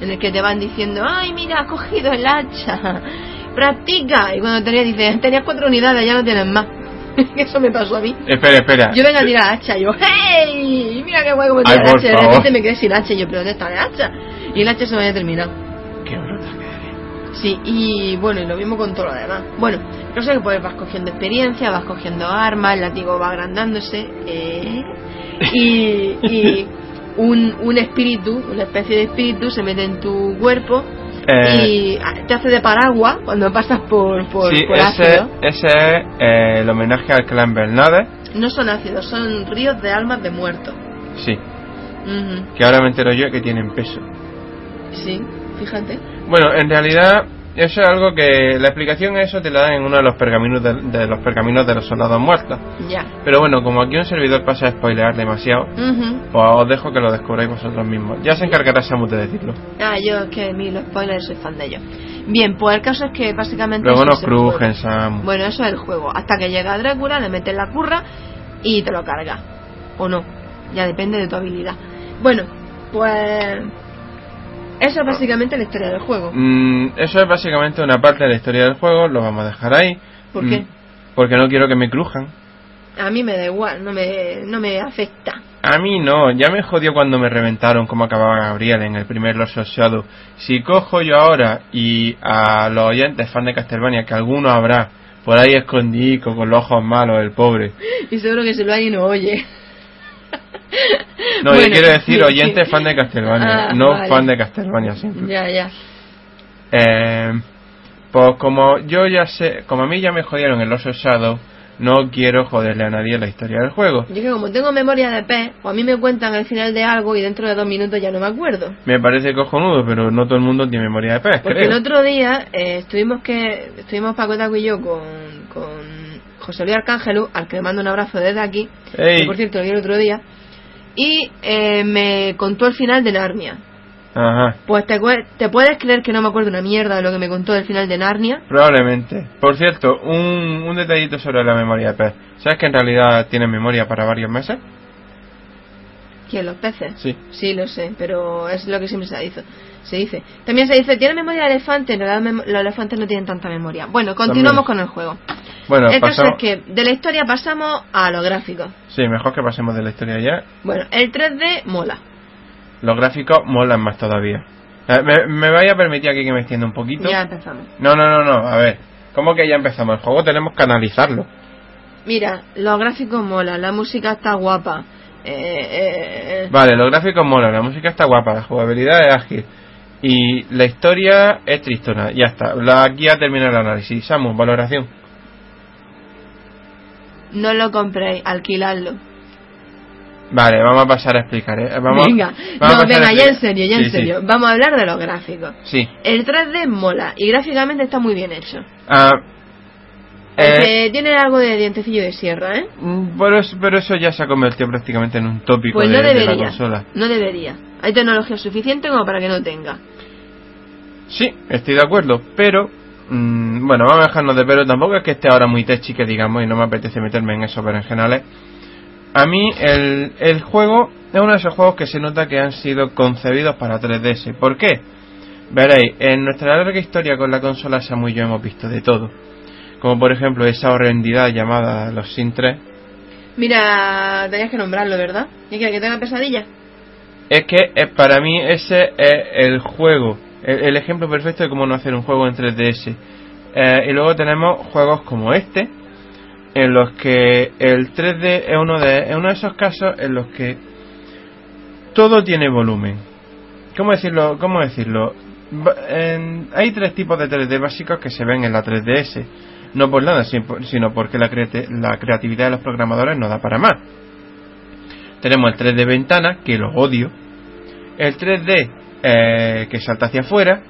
en el que te van diciendo, ay, mira, has cogido el hacha, (laughs) practica. Y cuando tenías, dices, tenías cuatro unidades, ya no tienes más. (laughs) Eso me pasó a mí. Espera, espera. Yo vengo a tirar hacha, y yo, ¡hey! Mira qué guay como Ay, tira por hacha. De repente me quedé sin hacha, y yo, ¿pero dónde está el hacha? Y el hacha se me había terminado. Qué bruta. Sí, y bueno, y lo mismo con todo lo demás. Bueno, no sé que pues vas cogiendo experiencia, vas cogiendo armas, el látigo va agrandándose, eh, y, y (laughs) un, un espíritu, una especie de espíritu se mete en tu cuerpo Eh, y te hace de paraguas cuando pasas por, por, sí, por ácido. ese es eh, el homenaje al clan Bernades. No son ácidos, son ríos de almas de muertos. Sí, que ahora me entero yo que tienen peso. Sí, fíjate. Bueno, en realidad eso es algo que la explicación a eso te la dan en uno de los pergaminos de, de los pergaminos de los soldados muertos. Ya. Pero bueno, como aquí un servidor pasa a spoilear demasiado, pues os dejo que lo descubráis vosotros mismos. Ya se encargará Samus de decirlo. Ah, yo es que mí los spoilers soy fan de ellos. Bien, pues el caso es que básicamente. Luego nos crujen, Samus. Bueno, eso es el juego. Hasta que llega Drácula, le metes la curra y te lo carga. O no. Ya depende de tu habilidad. Bueno, pues. Eso es básicamente la historia del juego. Mm, eso es básicamente una parte de la historia del juego, lo vamos a dejar ahí. ¿Por qué? Mm, porque no quiero que me crujan. A mí me da igual, no me, no me afecta. A mí no, ya me jodió cuando me reventaron como acababa Gabriel en el primer Lost of Shadow. Si cojo yo ahora y a los oyentes fan de Castlevania, que alguno habrá por ahí escondido con los ojos malos, el pobre. Y seguro que se lo hay y no oye. (laughs) No, Bueno, yo quiero decir oyente fan de Castlevania, Ah, no vale. fan de Castlevania simple. Ya, ya. Eh, pues como yo ya sé, como a mí ya me jodieron el Lost of Shadow, no quiero joderle a nadie la historia del juego. Yo que como tengo memoria de pez, o a mí me cuentan el final de algo y dentro de dos minutos ya no me acuerdo. Me parece cojonudo, pero no todo el mundo tiene memoria de pez, Porque creo. el otro día eh, estuvimos que estuvimos Paco Taco y yo con, con José Luis Arcángelu, al que le mando un abrazo desde aquí, que por cierto lo vi el otro día, y eh, me contó el final de Narnia. Ajá. Pues te, puedes creer que no me acuerdo una mierda de lo que me contó del final de Narnia. Probablemente. Por cierto, un, un detallito sobre la memoria de pez. ¿Sabes que en realidad tiene memoria para varios meses? ¿Quién? ¿Los peces? Sí. Sí, lo sé, pero es lo que siempre se dice. Se dice. También se dice, ¿tiene memoria de elefante? Mem- los elefantes no tienen tanta memoria. Bueno, continuamos También. con el juego. Bueno, el caso pasamos... es que de la historia pasamos a los gráficos. Sí, mejor que pasemos de la historia ya. Bueno, el 3D mola. Los gráficos molan más todavía. Eh, ¿Me, me vaya a permitir aquí que me extienda un poquito? Ya empezamos. No, no, no, no. A ver. ¿Cómo que ya empezamos? El juego tenemos que analizarlo. Mira, los gráficos molan, la música está guapa. Eh, eh, eh, Vale, los gráficos molan, la música está guapa, la jugabilidad es ágil. Y la historia es tristona. Ya está. La, aquí ya termina el análisis. Samus, valoración. no lo compréis, alquiladlo. Vale, vamos a pasar a explicar. ¿eh? Vamos, venga, vamos no, venga, ya en serio, ya Sí, en sí. serio. Vamos a hablar de los gráficos. Sí. El 3D mola y gráficamente está muy bien hecho. Ah, eh, tiene algo de dientecillo de sierra, ¿eh? mm, pero, pero eso ya se ha convertido prácticamente en un tópico Pues de, no de la consola. No debería. Hay tecnología suficiente como para que no tenga. Sí, estoy de acuerdo, pero mm, bueno, vamos a dejarnos de pero tampoco es que esté ahora muy techi que digamos y no me apetece meterme en esos berenjenales. A mí el, el juego es uno de esos juegos que se nota que han sido concebidos para 3DS. ¿Por qué? Veréis, en nuestra larga historia con la consola Samu y yo hemos visto de todo. Como por ejemplo esa horrendidad llamada los Sin 3. Mira, tenías que nombrarlo, ¿verdad? ¿Y que tenga pesadilla? Es que eh, para mí ese es el juego, el, el ejemplo perfecto de cómo no hacer un juego en 3DS. Eh, y luego tenemos juegos como este, en los que el 3D es uno de, es uno de esos casos en los que todo tiene volumen. ¿Cómo decirlo? ¿Cómo decirlo? En- hay tres tipos de 3D básicos que se ven en la 3DS. No por nada, sin- sino porque la, la creatividad de los programadores no da para más. Tenemos el 3D ventana, que lo odio. El 3D eh, que salta hacia afuera,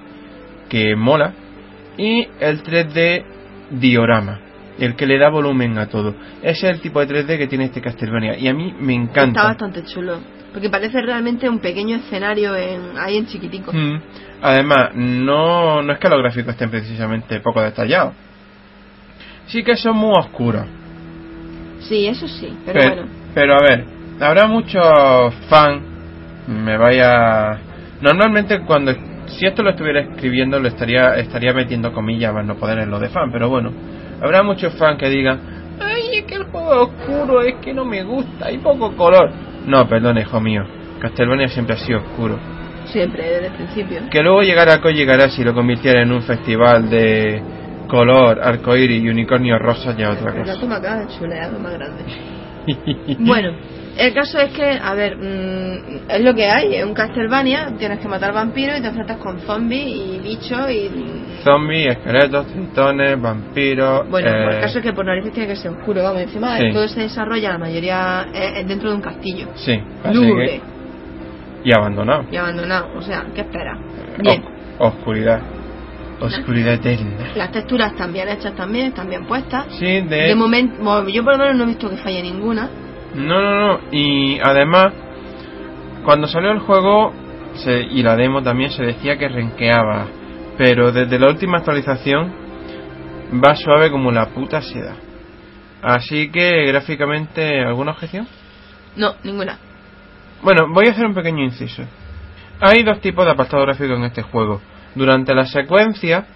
que mola. Y el 3D diorama, el que le da volumen a todo. Ese es el tipo de 3D que tiene este Castlevania. Y a mí me Está encanta. bastante chulo. Porque parece realmente un pequeño escenario en, ahí en chiquitico. Mm. Además, no, no es que los gráficos estén precisamente poco detallados. Sí que son muy oscuros. Sí, eso sí, pero Pero, bueno. pero, a ver, habrá muchos fans. Me vaya. Normalmente cuando si esto lo estuviera escribiendo lo estaría estaría metiendo comillas más no poder en lo de fan, pero bueno, habrá muchos fans que digan, ay es que el juego es oscuro, es que no me gusta, hay poco color. No, perdón, hijo mío. Castlevania siempre ha sido oscuro. Siempre, desde el principio. Que luego llegara Koji llegará si lo convirtiera en un festival de color, arcoíris y unicornio rosa ya otra cosa. más grande. (laughs) Bueno, el caso es que, a ver, mm, es lo que hay. Es un Castlevania, tienes que matar vampiros y te enfrentas con zombies y bichos y. Zombies, esqueletos, tritones, vampiros. Bueno, eh, el caso es que por narices tiene que ser oscuro, vamos, encima Sí. todo se desarrolla, la mayoría es, es dentro de un castillo. Sí, Lúgubre que. Y abandonado. y abandonado, o sea, ¿qué esperas? Bien. Os- oscuridad. Oscuridad eterna. Las texturas están bien hechas también, están bien puestas. Sí, de. De momento, yo por lo menos no he visto que falle ninguna. No, no, no. Y además, cuando salió el juego se- y la demo también se decía que renqueaba. Pero desde la última actualización va suave como la puta seda. Así que gráficamente, ¿alguna objeción? No, ninguna. Bueno, voy a hacer un pequeño inciso. Hay dos tipos de apartado gráfico en este juego. Durante la secuencia,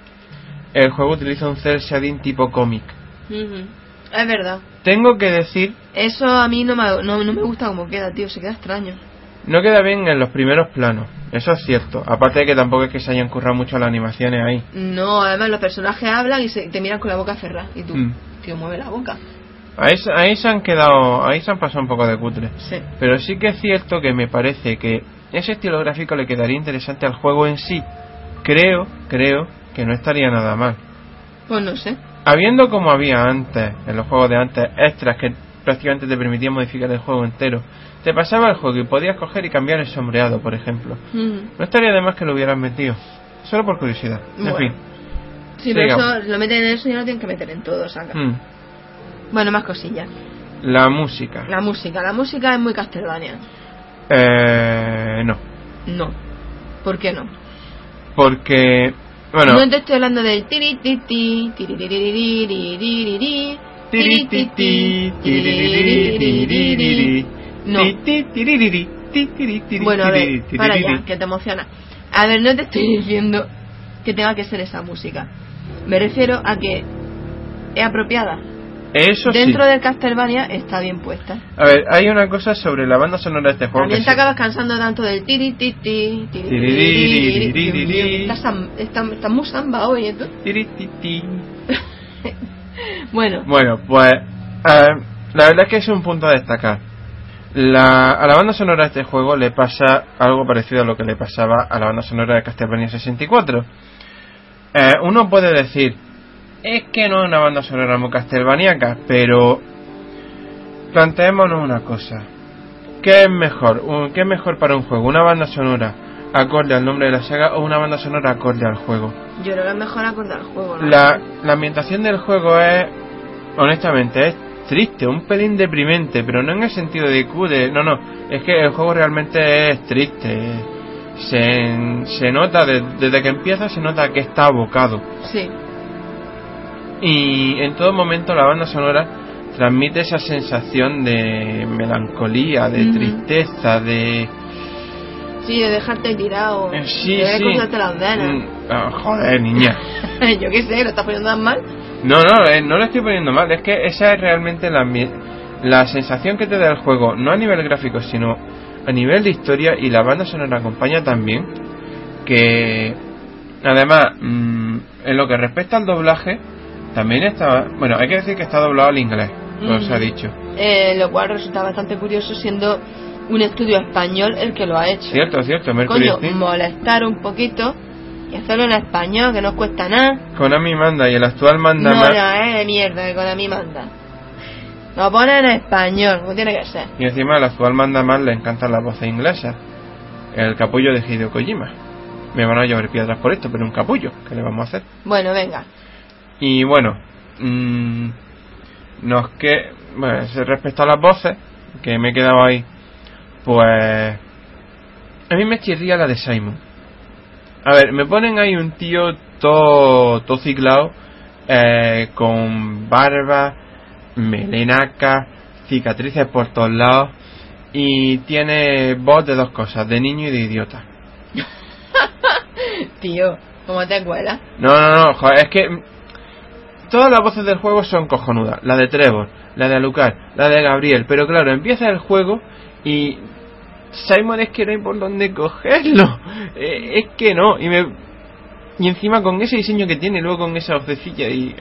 el juego utiliza un cel shading tipo cómic. Ujú. Es verdad. Tengo que decir, Eso a mí no me, no, no me gusta como queda, tío, se queda extraño. no queda bien en los primeros planos. Eso es cierto. Aparte de que tampoco es que se hayan currado mucho las animaciones ahí. No, además los personajes hablan y se, te miran con la boca cerrada. Y tú, Mm. tío, mueve la boca. Ahí, ahí se han quedado, ahí se han pasado un poco de cutre. Sí. Pero sí que es cierto que me parece que ese estilo gráfico le quedaría interesante al juego en sí. Creo, creo que no estaría nada mal. Pues no sé. Habiendo como había antes, en los juegos de antes, extras que prácticamente te permitían modificar el juego entero, te pasaba el juego y podías coger y cambiar el sombreado, por ejemplo. Ujú. No estaría de más que lo hubieran metido. Solo por curiosidad. En Bueno. fin. Sí, pero Sigamos. eso lo meten en eso y no lo tienen que meter en todo, saca. Mm. Bueno, más cosillas. La música. La música. La música es muy Castlevania. Eh, no. No. ¿Por qué no? Porque, bueno, No te estoy hablando tiriri, No. Bueno, a ver, para allá, que te emociona. A ver, no te estoy diciendo que tenga que ser esa música. Me refiero a que es apropiada. Eso Dentro sí. del Castlevania está bien puesta. A ver, hay una cosa sobre la banda sonora de este juego También te sí- acabas cansando tanto del tiri ti ti tiri Tiri, estás muy samba hoy, ¿eh. (laughs) Bueno, Bueno, pues eh, la verdad es que es un punto a destacar. La, a la banda sonora de este juego le pasa algo parecido a lo que le pasaba a la banda sonora de Castlevania 64. Eh, uno puede decir, es que no es una banda sonora muy castlevaniaca, pero planteémonos una cosa. ¿Qué es mejor? ¿Qué es mejor para un juego? ¿Una banda sonora acorde al nombre de la saga o una banda sonora acorde al juego? yo creo que es mejor acordar el juego, ¿no? La, la ambientación del juego es, honestamente, es triste, un pelín deprimente, pero no en el sentido de cude, no, no, es que el juego realmente es triste. Se, se nota, de- desde que empieza se nota que está abocado. Sí. Y en todo momento la banda sonora transmite esa sensación de melancolía, de tristeza, de... Sí, de dejarte tirado. eh, Sí, de sí. cortarte las venas. Ah, joder, niña. (laughs) Yo qué sé, lo estás poniendo tan mal. No, no, eh, no lo estoy poniendo mal. Es que esa es realmente la, la sensación que te da el juego, no a nivel gráfico, sino a nivel de historia y la banda sonora acompaña también. Que además, mm, en lo que respecta al doblaje, también está. Bueno, hay que decir que está doblado al inglés, como se ha dicho. Eh, lo cual resulta bastante curioso siendo un estudio español el que lo ha hecho. Cierto, cierto, Mercury Coño, molestar un poquito y hacerlo en español, que no cuesta nada. Konami manda y el actual manda No, más. no, eh, de mierda, que mí manda. Lo ponen en español, como tiene que ser. Y encima el actual manda más le encantan las voces inglesas. El capullo de Hideo Kojima. Me van a llover piedras por esto, pero un capullo. ¿Qué le vamos a hacer? Bueno, venga. Y bueno, mm, nos que bueno, respecto a las voces, que me he quedado ahí, pues a mí me chirría la de Simon. A ver, me ponen ahí un tío todo, todo ciclado, eh, con barba, melenaca, cicatrices por todos lados, y tiene voz de dos cosas, de niño y de idiota. (laughs) Tío, ¿cómo te cuela? No, no, no, joder, es que. Todas las voces del juego son cojonudas. La de Trevor, la de Alucard, la de Gabriel. Pero claro, empieza el juego y Simon es que no hay por dónde cogerlo. (laughs) Eh, es que no. Y me y encima con ese diseño que tiene, luego con esa vocecilla y...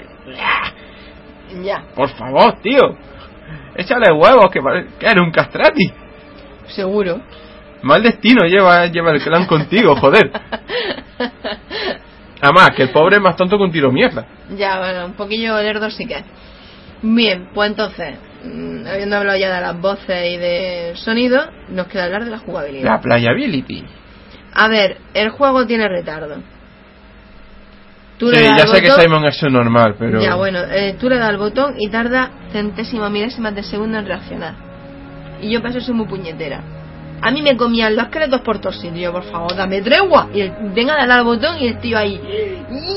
Ya. Por favor, tío. Échale huevos, que, que era un castrati. Seguro. Mal destino lleva, lleva el clan contigo, joder. (laughs) Además, que el pobre es más tonto que un tiro mierda. Ya, bueno, un poquillo lerdo sí que es. Bien, pues entonces, mm, habiendo hablado ya de las voces y de sonido, nos queda hablar de la jugabilidad. La playability. A ver, el juego tiene retardo. Tú sí, le das ya sé que Simon es su normal, pero... Ya, bueno, eh, tú le das al botón y tarda centésimas milésimas de segundo en reaccionar. Y yo para eso soy muy puñetera. A mí me comían los esqueletos por sitios. Yo, por favor, dame tregua. Y el, venga a darle al botón y el tío ahí.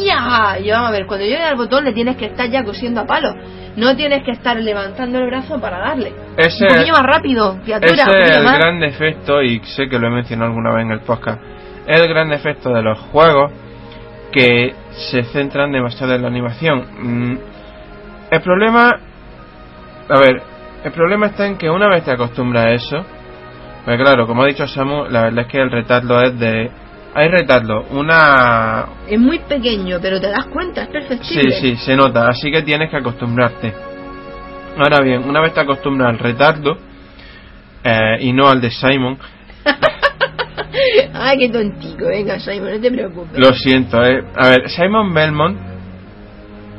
¡Ya! Y yo, vamos a ver, cuando yo le doy al botón le tienes que estar ya cosiendo a palo. No tienes que estar levantando el brazo para darle. Ese, un poquillo más rápido, criatura. ese es el más. gran defecto, y sé que lo he mencionado alguna vez en el podcast, es el gran defecto de los juegos que se centran demasiado en la animación. Mm, El problema, a ver, el problema está en que una vez te acostumbras a eso, pues claro, como ha dicho Samu, la verdad es que el retardo es de... Hay retardo, una... Es muy pequeño, pero te das cuenta, es Sí, perfectible. sí, se nota, así que tienes que acostumbrarte. Ahora bien, una vez te acostumbras al retardo, eh, y no al de Simon, (laughs) Ay, qué tontico. Venga, Simon, no te preocupes. Lo siento, eh. A ver, Simon Belmont.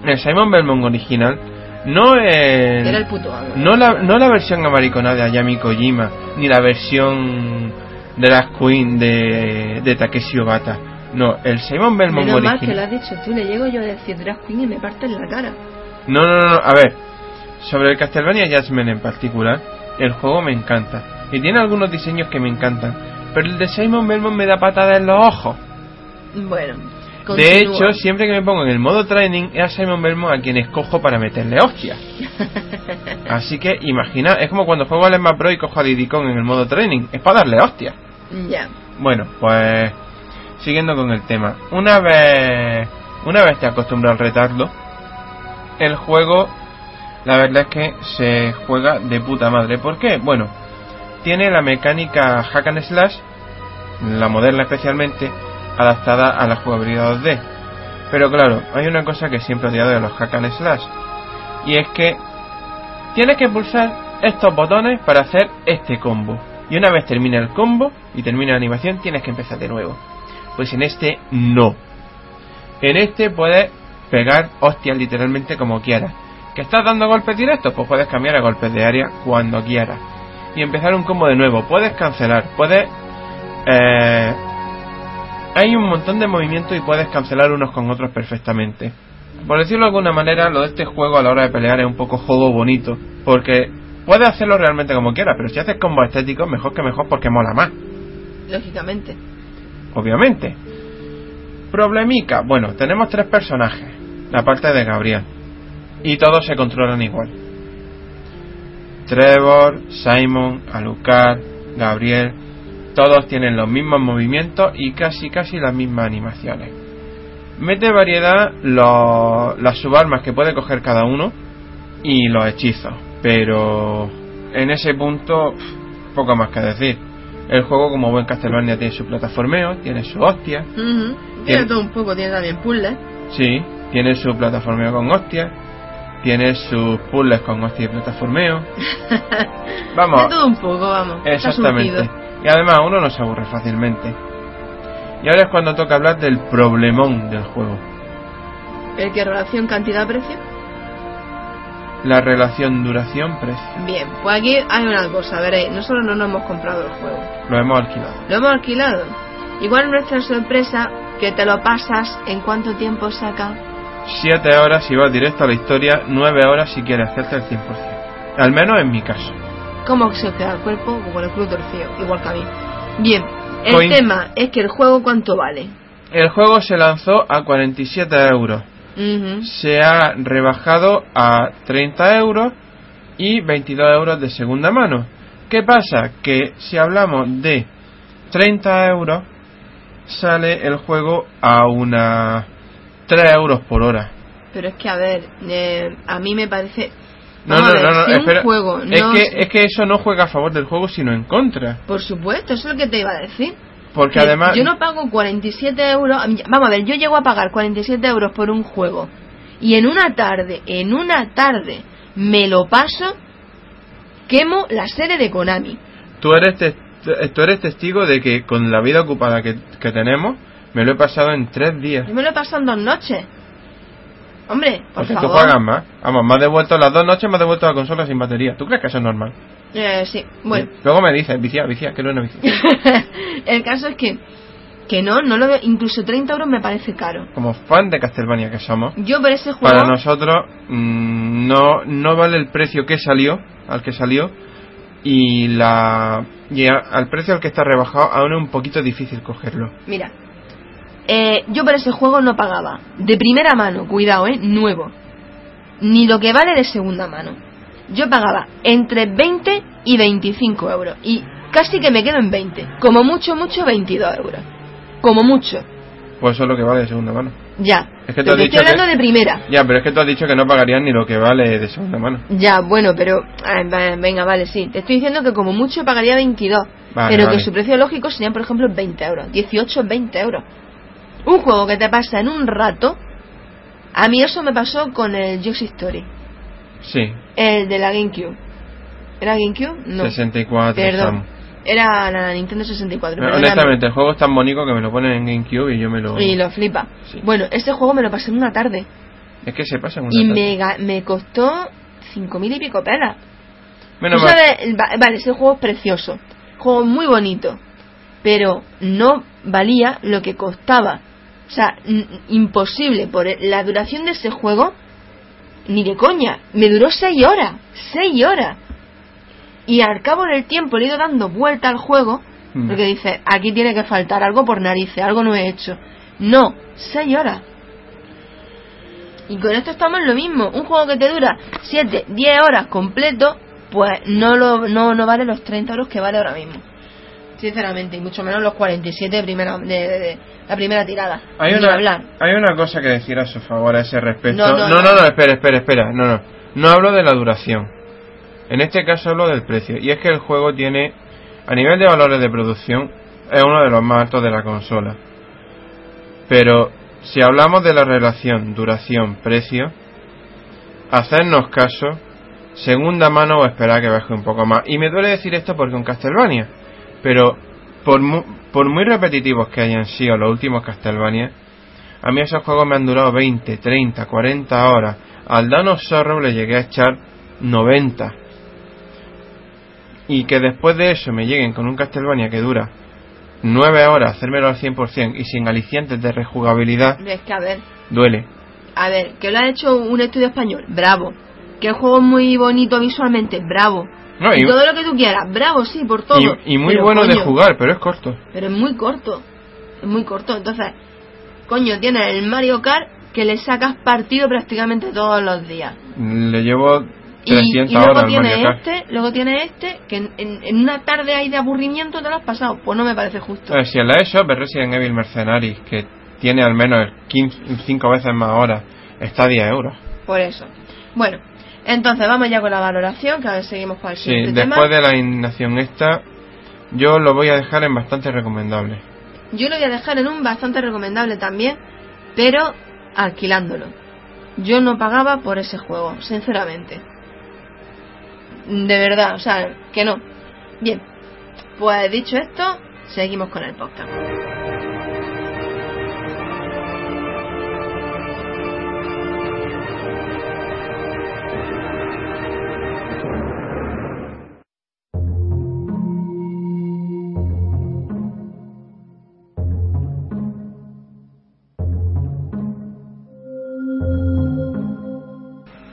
El Simon Belmont original. No es. Era el puto amo. No la, no la versión americana de Ayami Kojima. Ni la versión de las Queen de, de Takeshi Obata. No, el Simon Belmont Menos mal que lo original. has dicho tú, le llego yo a decir drag queen y me parten la cara. No, no, no, no, a ver. Sobre el Castlevania Jasmine en particular, el juego me encanta. Y tiene algunos diseños que me encantan. Pero el de Simon Belmont me da patada en los ojos. Bueno, De hecho, siempre que me pongo en el modo training, es a Simon Belmont a quien escojo para meterle hostia. (laughs) Así que imagina, es como cuando juego al Smash Bros y cojo a Diddy Kong en el modo training, es para darle hostia. Ya. Bueno, pues siguiendo con el tema. Una vez una vez te acostumbras al retardo, el juego la verdad es que se juega de puta madre. ¿Por qué? Bueno, tiene la mecánica hack and slash, la moderna especialmente, adaptada a la jugabilidad 2D. Pero claro, hay una cosa que siempre he odiado de los hack and slash, y es que tienes que pulsar estos botones para hacer este combo. Y una vez termina el combo y termina la animación, tienes que empezar de nuevo. Pues en este no. En este puedes pegar hostias literalmente como quieras. ¿Que estás dando golpes directos? Pues puedes cambiar a golpes de área cuando quieras. Y empezar un combo de nuevo. Puedes cancelar, puedes... eh, hay un montón de movimientos y puedes cancelar unos con otros perfectamente. Por decirlo de alguna manera, lo de este juego a la hora de pelear es un poco juego bonito. Porque puedes hacerlo realmente como quieras, pero si haces combos estéticos, mejor que mejor porque mola más Lógicamente. obviamente. Problemica, bueno, tenemos tres personajes, la parte de Gabriel, y todos se controlan igual. Trevor, Simon, Alucard, Gabriel, todos tienen los mismos movimientos y casi casi las mismas animaciones. Mete variedad los- las subarmas que puede coger cada uno y los hechizos, pero en ese punto poco más que decir. El juego, como buen Castlevania, tiene su plataformeo, tiene su hostia, Ujú. Tiene- Tiene todo un poco, tiene también puzzles. sí, tiene su plataformeo con hostia, tiene sus puzzles con hostia y plataformeo. (laughs) Vamos, Tiene todo un poco, vamos. Exactamente. Y además uno no se aburre fácilmente. Y ahora es cuando toca hablar del problemón del juego. ¿El que relación cantidad-precio? La relación duración-precio. Bien, pues aquí hay una cosa, veréis, nosotros no nos hemos comprado el juego. Lo hemos alquilado. Lo hemos alquilado. Igual nuestra sorpresa que te lo pasas en cuánto tiempo saca. 7 horas si vas directo a la historia, 9 horas si quieres hacerte el 100%. Al menos en mi caso. ¿Cómo se os queda el cuerpo? Como con el culo torcido, igual que a mí. Bien, el Coin- tema es que el juego cuánto vale. El juego se lanzó a 47 euros. Ujú. Se ha rebajado a 30 euros y 22 euros de segunda mano. ¿Qué pasa? Que si hablamos de 30 euros, sale el juego a unas 3 euros por hora. Pero es que, a ver, eh, a mí me parece... No, no, no, no, si un espera. juego es, no que, es que eso no juega a favor del juego, sino en contra. Por supuesto, eso es lo que te iba a decir. Porque Que además. Yo no pago 47 euros. Vamos a ver, yo llego a pagar 47 euros por un juego. Y en una tarde, en una tarde, me lo paso. Quemo la sede de Konami. Tú eres, tes- tú eres testigo de que con la vida ocupada que, que tenemos, me lo he pasado en tres días. Yo me lo he pasado en dos noches. Hombre, por Porque tú favor. pagas más. Vamos, me has devuelto las dos noches, me has devuelto la consola sin batería. ¿Tú crees que eso es normal? Eh, sí, bueno. Luego me dices, vicia, vicia, que no es una vicia. (laughs) el caso es que. Que no, no lo veo. Incluso 30 euros me parece caro. Como fan de Castlevania que somos, Yo por ese juego. para nosotros mm, no, no vale el precio que salió, al que salió, y la y a- al precio al que está rebajado aún es un poquito difícil cogerlo. Mira, eh, yo por ese juego no pagaba de primera mano, cuidado, eh, nuevo, ni lo que vale de segunda mano. Yo pagaba entre 20 y 25 euros y casi que me quedo en 20, como mucho, mucho 22 euros, como mucho, Pues eso es lo que vale de segunda mano. ya. Es que tú Pero has te dicho estoy hablando que- de primera. Ya, pero es que tú has dicho que no pagarías ni lo que vale de segunda mano. Ya, bueno, pero venga, vale, sí. Te estoy diciendo que como mucho pagaría 22, Vale, pero vale. que su precio lógico serían, por ejemplo, 20 euros. 18, 20 euros. Un juego que te pasa en un rato. A mí eso me pasó con el Yoshi Story, Sí, el de la GameCube. ¿Era GameCube? No. 64. Perdón. Era la Nintendo 64. No, perdóname. honestamente, el juego es tan bonito que me lo ponen en GameCube y yo me lo... Y lo flipa. Sí. Bueno, ese juego me lo pasé en una tarde. Es que se pasa en una Y tarde. me, ga- me costó 5.000 y pico pelas. Menos mal. sabes, vale, ese juego es precioso, juego muy bonito, pero no valía lo que costaba. O sea, imposible, por el- la duración de ese juego, ni de coña, me duró seis horas, seis horas. Y al cabo del tiempo le he ido dando vuelta al juego, Mm. porque dice, aquí tiene que faltar algo por narices, algo no he hecho. No, seis horas. Y con esto estamos en lo mismo. Un juego que te dura 7, 10 horas completo, pues no, lo, no, no vale los 30 euros que vale ahora mismo. Sinceramente, y mucho menos los 47 de, primera, de, de- de la primera tirada. Hay una, hablar. hay una cosa que decir a su favor a ese respecto. No, no, no, no. no, espera, espera, espera. No, no. No hablo de la duración. En este caso hablo del precio. Y es que el juego tiene, a nivel de valores de producción, es uno de los más altos de la consola. Pero si hablamos de la relación duración-precio, hacernos caso, segunda mano o esperar que baje un poco más. Y me duele decir esto porque un Castlevania, pero por, mu- por muy repetitivos que hayan sido los últimos Castlevania, a mí esos juegos me han durado 20, 30, 40 horas. Al Danos Sorrow le llegué a echar 90. Y que después de eso me lleguen con un Castlevania que dura 9 horas, hacérmelo al 100% y sin alicientes de rejugabilidad, Es que, a ver, duele. a ver, que lo ha hecho un estudio español, bravo. Que el juego es muy bonito visualmente, bravo. No, y, y- todo lo que tú quieras, bravo, sí, por todo. Y, y muy Pero, bueno de jugar, pero es corto. Pero es muy corto. Es muy corto. Entonces, coño, tienes el Mario Kart que le sacas partido prácticamente todos los días. Le llevo Y, 300 y luego horas al tiene Mario Kart. este, luego tiene este, que en, en- en una tarde ahí de aburrimiento te lo has pasado. Pues no me parece justo. Eh, si en la eShop es Resident Evil Mercenaries, que tiene al menos 5 veces más horas, está a 10 euros. Por eso. Bueno, entonces vamos ya con la valoración, que a ver seguimos con el Sí, siguiente después tema. de la indignación esta, yo lo voy a dejar en bastante recomendable. Yo lo voy a dejar en un bastante recomendable también, pero alquilándolo. Yo no pagaba por ese juego, sinceramente. De verdad, o sea, que no. Bien, pues dicho esto, seguimos con el podcast.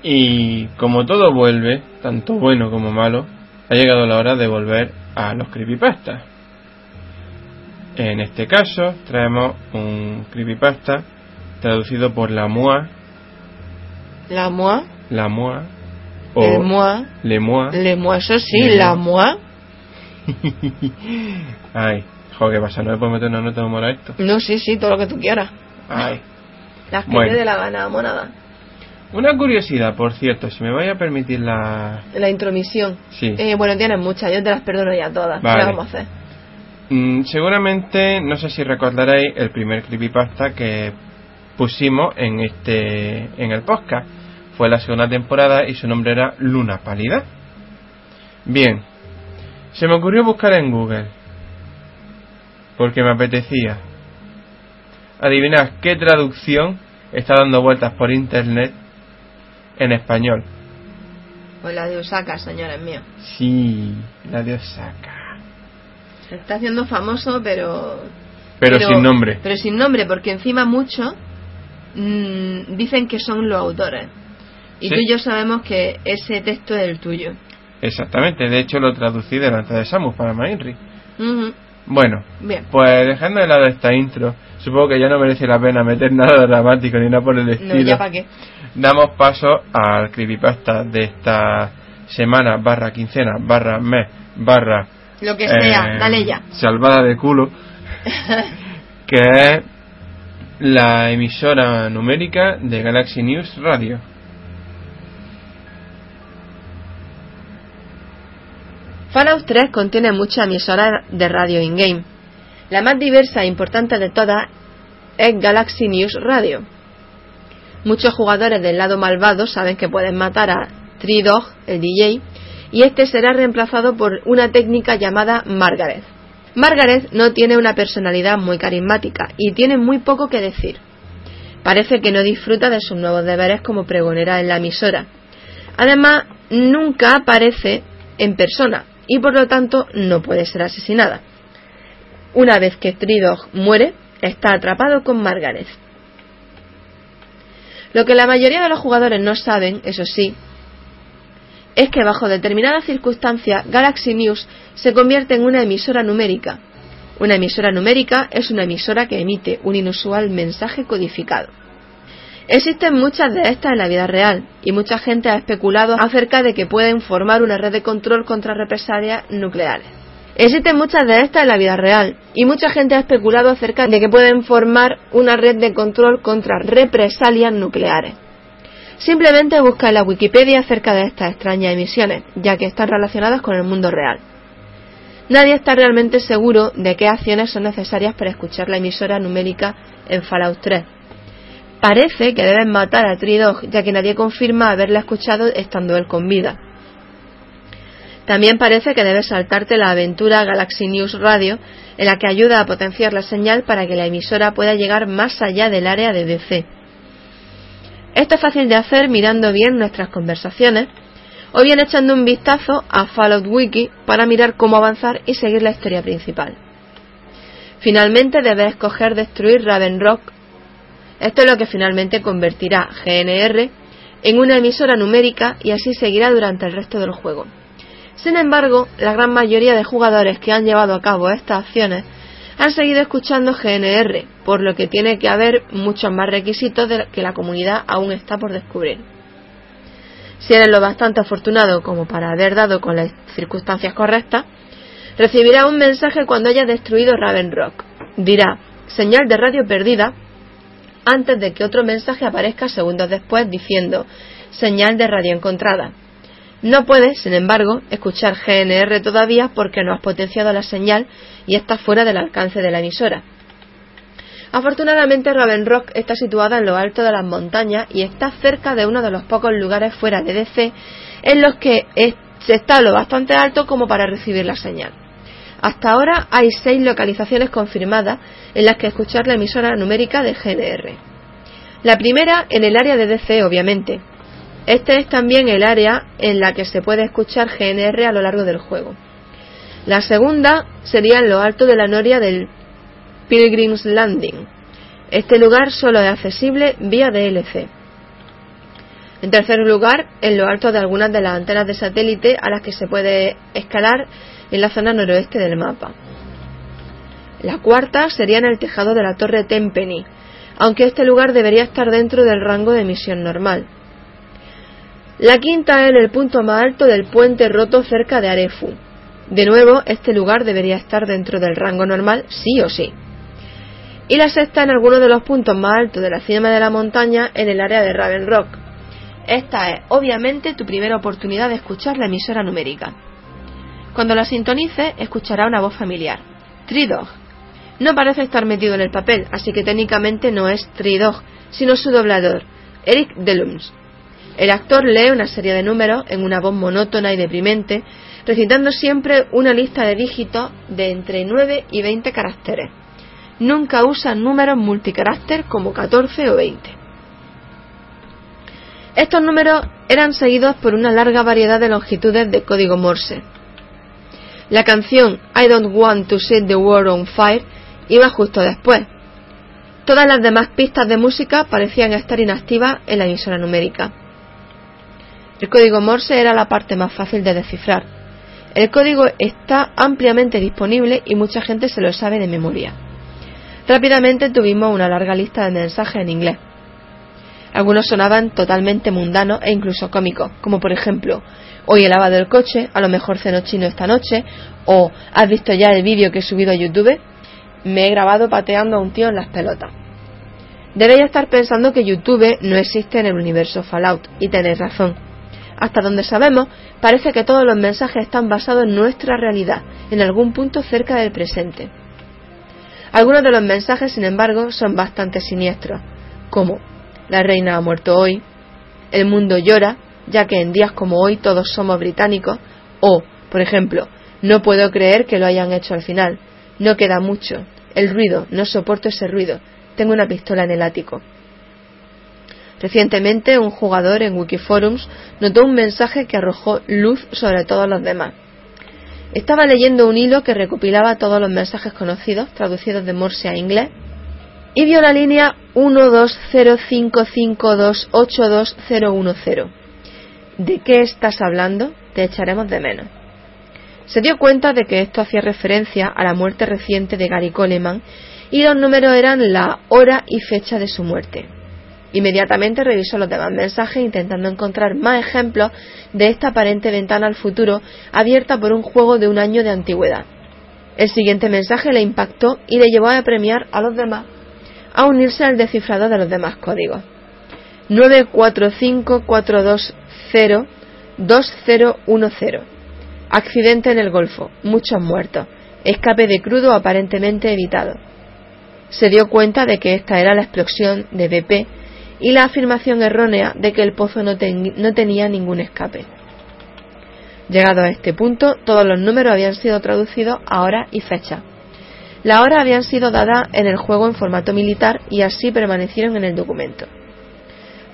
Y como todo vuelve, tanto bueno como malo, ha llegado la hora de volver a los creepypastas. En este caso, traemos un creepypasta traducido por la MOA, La moi, la MOA, o el le MOA. le moi, eso sí, Le la moi. moi. (laughs) Ay, joder, ¿qué pasa? ¿No le puedo meter una nota de humor a esto? No, sí, sí, todo lo que tú quieras. Ay. Las que Bueno. te dé la gana, monada. Una curiosidad, por cierto, si me voy a permitir la... La intromisión. Sí. Eh, bueno, tienes muchas, yo te las perdono ya todas. Vale. ¿Qué vamos a hacer? Mm, seguramente, no sé si recordaréis el primer creepypasta que pusimos en este en el podcast. Fue la segunda temporada y su nombre era Luna Pálida. Bien, se me ocurrió buscar en Google porque me apetecía. Adivinad qué traducción está dando vueltas por internet en español. Pues la de Osaka, señores míos. Sí, la de Osaka. Se está haciendo famoso, pero... Pero, sin nombre. Pero sin nombre, porque encima muchos mm, dicen que son los autores. Y Sí. tú y yo sabemos que ese texto es el tuyo. Exactamente, de hecho lo traducí delante de Samus para Mainri. Ujú. Bueno, Bien. pues dejando de lado esta intro, supongo que ya no merece la pena meter nada dramático ni nada por el No, estilo. ya para qué. Damos paso al creepypasta de esta semana, barra quincena, barra mes, barra... Lo que sea, eh, dale ya. Salvada de culo, (laughs) que es la emisora numérica de Galaxy News Radio. Fallout 3 contiene muchas emisoras de radio in-game. La más diversa e importante de todas es Galaxy News Radio. Muchos jugadores del lado malvado saben que pueden matar a Tree Dog, el DJ, y este será reemplazado por una técnica llamada Margaret. Margaret no tiene una personalidad muy carismática y tiene muy poco que decir. Parece que no disfruta de sus nuevos deberes como pregonera en la emisora. Además, nunca aparece en persona y por lo tanto no puede ser asesinada. Una vez que Tridog muere, está atrapado con Margaret. Lo que la mayoría de los jugadores no saben, eso sí, es que bajo determinadas circunstancias Galaxy News se convierte en una emisora numérica. Una emisora numérica es una emisora que emite un inusual mensaje codificado. Existen muchas de estas en la vida real y mucha gente ha especulado acerca de que pueden formar una red de control contra represalias nucleares. Existen muchas de estas en la vida real y mucha gente ha especulado acerca de que pueden formar una red de control contra represalias nucleares. Simplemente busca en la Wikipedia acerca de estas extrañas emisiones, ya que están relacionadas con el mundo real. Nadie está realmente seguro de qué acciones son necesarias para escuchar la emisora numérica en Fallout 3. Parece que deben matar a Tridog, ya que nadie confirma haberla escuchado estando él con vida. También parece que debes saltarte la aventura Galaxy News Radio, en la que ayuda a potenciar la señal para que la emisora pueda llegar más allá del área de DC. Esto es fácil de hacer mirando bien nuestras conversaciones o bien echando un vistazo a Fallout Wiki para mirar cómo avanzar y seguir la historia principal. Finalmente debes escoger destruir Raven Rock. Esto es lo que finalmente convertirá GNR en una emisora numérica y así seguirá durante el resto del juego. Sin embargo, la gran mayoría de jugadores que han llevado a cabo estas acciones han seguido escuchando GNR, por lo que tiene que haber muchos más requisitos de que la comunidad aún está por descubrir. Si eres lo bastante afortunado como para haber dado con las circunstancias correctas, recibirá un mensaje cuando haya destruido Raven Rock. Dirá, señal de radio perdida, antes de que otro mensaje aparezca segundos después diciendo, señal de radio encontrada. No puedes, sin embargo, escuchar GNR todavía porque no has potenciado la señal y está fuera del alcance de la emisora. Afortunadamente Raven Rock está situada en lo alto de las montañas y está cerca de uno de los pocos lugares fuera de DC en los que se está lo bastante alto como para recibir la señal. Hasta ahora hay seis localizaciones confirmadas en las que escuchar la emisora numérica de GNR. La primera en el área de DC, obviamente. Este es también el área en la que se puede escuchar GNR a lo largo del juego. La segunda sería en lo alto de la noria del Pilgrim's Landing. Este lugar solo es accesible vía DLC. En tercer lugar, en lo alto de algunas de las antenas de satélite a las que se puede escalar en la zona noroeste del mapa. La cuarta sería en el tejado de la torre Tenpenny, aunque este lugar debería estar dentro del rango de misión normal. La quinta en el punto más alto del puente roto cerca de Arefu. De nuevo, este lugar debería estar dentro del rango normal sí o sí. Y la sexta en alguno de los puntos más altos de la cima de la montaña en el área de Raven Rock. esta es obviamente tu primera oportunidad de escuchar la emisora numérica. Cuando la sintonices, escuchará una voz familiar. Tridog. No parece estar metido en el papel, así que técnicamente no es Tridog, sino su doblador, Eric Delums. El actor lee una serie de números en una voz monótona y deprimente, recitando siempre una lista de dígitos de entre 9 y 20 caracteres. Nunca usa números multicarácter como 14 o 20. Estos números eran seguidos por una larga variedad de longitudes de código Morse. La canción I Don't Want to Set the World on Fire iba justo después. Todas las demás pistas de música parecían estar inactivas en la emisora numérica. El código Morse era la parte más fácil de descifrar. El código está ampliamente disponible y mucha gente se lo sabe de memoria. Rápidamente tuvimos una larga lista de mensajes en inglés. Algunos sonaban totalmente mundanos e incluso cómicos, como por ejemplo, hoy he lavado el coche, a lo mejor ceno chino esta noche, o ¿has visto ya el vídeo que he subido a YouTube? Me he grabado pateando a un tío en las pelotas. Debéis estar pensando que YouTube no existe en el universo Fallout, y tenéis razón. Hasta donde sabemos, parece que todos los mensajes están basados en nuestra realidad, en algún punto cerca del presente. Algunos de los mensajes, sin embargo, son bastante siniestros, como la reina ha muerto hoy, el mundo llora, ya que en días como hoy todos somos británicos, o, por ejemplo, no puedo creer que lo hayan hecho al final, no queda mucho, el ruido, no soporto ese ruido, tengo una pistola en el ático. Recientemente, un jugador en Wikiforums notó un mensaje que arrojó luz sobre todos los demás. Estaba leyendo un hilo que recopilaba todos los mensajes conocidos, traducidos de Morse a inglés, y vio la línea 120552821010. ¿De qué estás hablando? Te echaremos de menos. Se dio cuenta de que esto hacía referencia a la muerte reciente de Gary Coleman y los números eran la hora y fecha de su muerte. Inmediatamente revisó los demás mensajes intentando encontrar más ejemplos de esta aparente ventana al futuro abierta por un juego de un año de antigüedad. El siguiente mensaje le impactó y le llevó a premiar a los demás a unirse al descifrado de los demás códigos. 945420210. Accidente en el Golfo. Muchos muertos. Escape de crudo aparentemente evitado. Se dio cuenta de que esta era la explosión de BP y la afirmación errónea de que el pozo no, tenía ningún escape. Llegado a este punto, todos los números habían sido traducidos a hora y fecha. La hora habían sido dadas en el juego en formato militar y así permanecieron en el documento.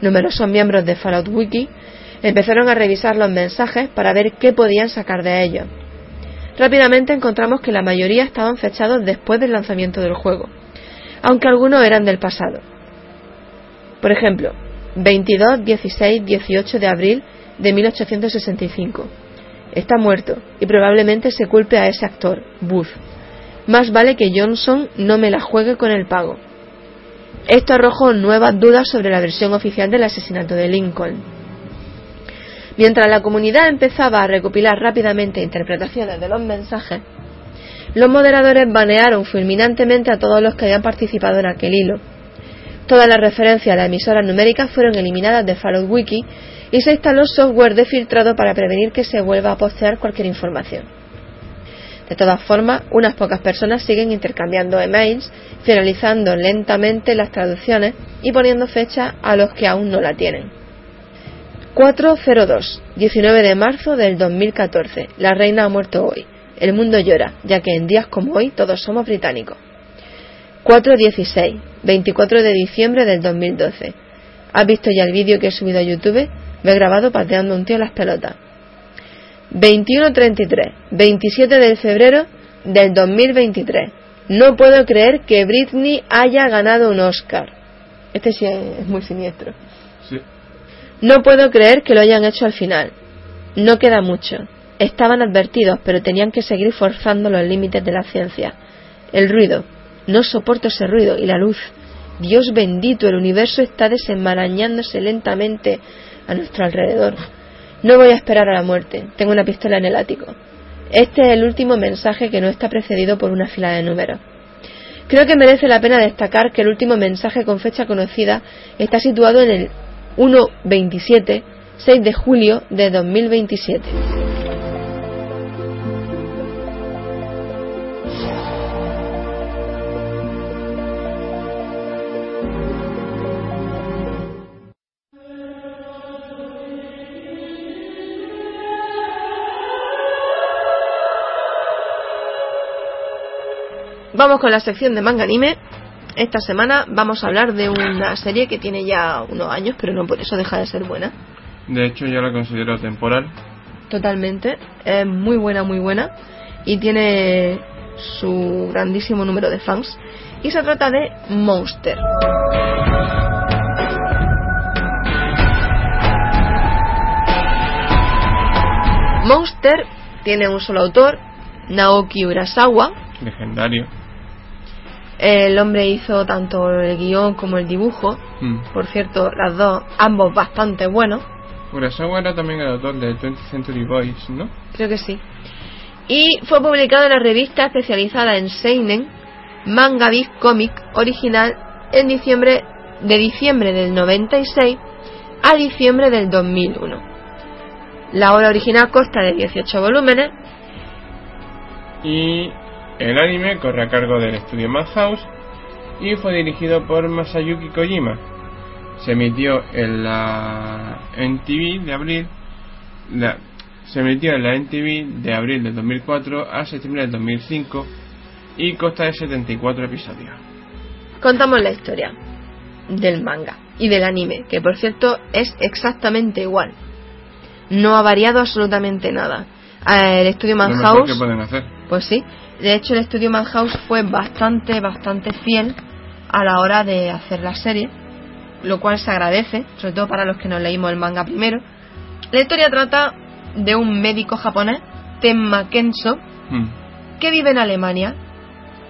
Numerosos miembros de Fallout Wiki empezaron a revisar los mensajes para ver qué podían sacar de ellos. Rápidamente encontramos que la mayoría estaban fechados después del lanzamiento del juego, aunque algunos eran del pasado. Por ejemplo, 22, 16, 18 de abril de 1865. Está muerto y probablemente se culpe a ese actor, Booth. Más vale que Johnson no me la juegue con el pago. Esto arrojó nuevas dudas sobre la versión oficial del asesinato de Lincoln. Mientras la comunidad empezaba a recopilar rápidamente interpretaciones de los mensajes, los moderadores banearon fulminantemente a todos los que habían participado en aquel hilo. Todas las referencias a las emisoras numéricas fueron eliminadas de Fallout Wiki y se instaló software de filtrado para prevenir que se vuelva a postear cualquier información. De todas formas, unas pocas personas siguen intercambiando emails, finalizando lentamente las traducciones y poniendo fecha a los que aún no la tienen. 402, 19 de marzo del 2014. La reina ha muerto hoy. El mundo llora, ya que en días como hoy todos somos británicos. 416, 24 de diciembre del 2012. ¿Has visto ya el vídeo que he subido a YouTube? Me he grabado pateando un tío las pelotas. 21.33, 27 de febrero del 2023. No puedo creer que Britney haya ganado un Oscar. Este sí es muy siniestro. No puedo creer que lo hayan hecho al final. No queda mucho. Estaban advertidos, pero tenían que seguir forzando los límites de la ciencia. El ruido. No soporto ese ruido. Y la luz. Dios bendito, el universo está desenmarañándose lentamente a nuestro alrededor. No voy a esperar a la muerte. Tengo una pistola en el ático. Este es el último mensaje que no está precedido por una fila de números. Creo que merece la pena destacar que el último mensaje con fecha conocida está situado en el 1.27, 6 de julio de 2027. Vamos con la sección de manga anime. Esta semana vamos a hablar de una serie que tiene ya unos años, pero no por eso deja de ser buena. De hecho, yo la considero temporal. Totalmente. Es muy buena, muy buena. Y tiene su grandísimo número de fans. Y se trata de Monster. Monster tiene un solo autor, Naoki Urasawa. Legendario. El hombre hizo tanto el guion como el dibujo. Mm. Por cierto, las dos, ambos bastante buenos. Urasawa era también el autor de 20th Century Boys, ¿no? Creo que sí. Y fue publicado en la revista especializada en Seinen, Manga Big Comic original en diciembre de diciembre del 96 a diciembre del 2001. La obra original consta de 18 volúmenes Y el anime corre a cargo del estudio Madhouse y fue dirigido por Masayuki Kojima. Se emitió en la NTV de abril. la- se emitió en la NTV de abril del 2004 a septiembre del 2005 y consta de 74 episodios. contamos la historia del manga y del anime, que por cierto es exactamente igual. No ha variado absolutamente nada. Eh, El estudio Lo mejor Madhouse que pueden hacer. Pues sí, de hecho el estudio Madhouse fue bastante, bastante fiel a la hora de hacer la serie, lo cual se agradece, sobre todo para los que nos leímos el manga primero. La historia trata de un médico japonés, Tenma Kenso, Mm. que vive en Alemania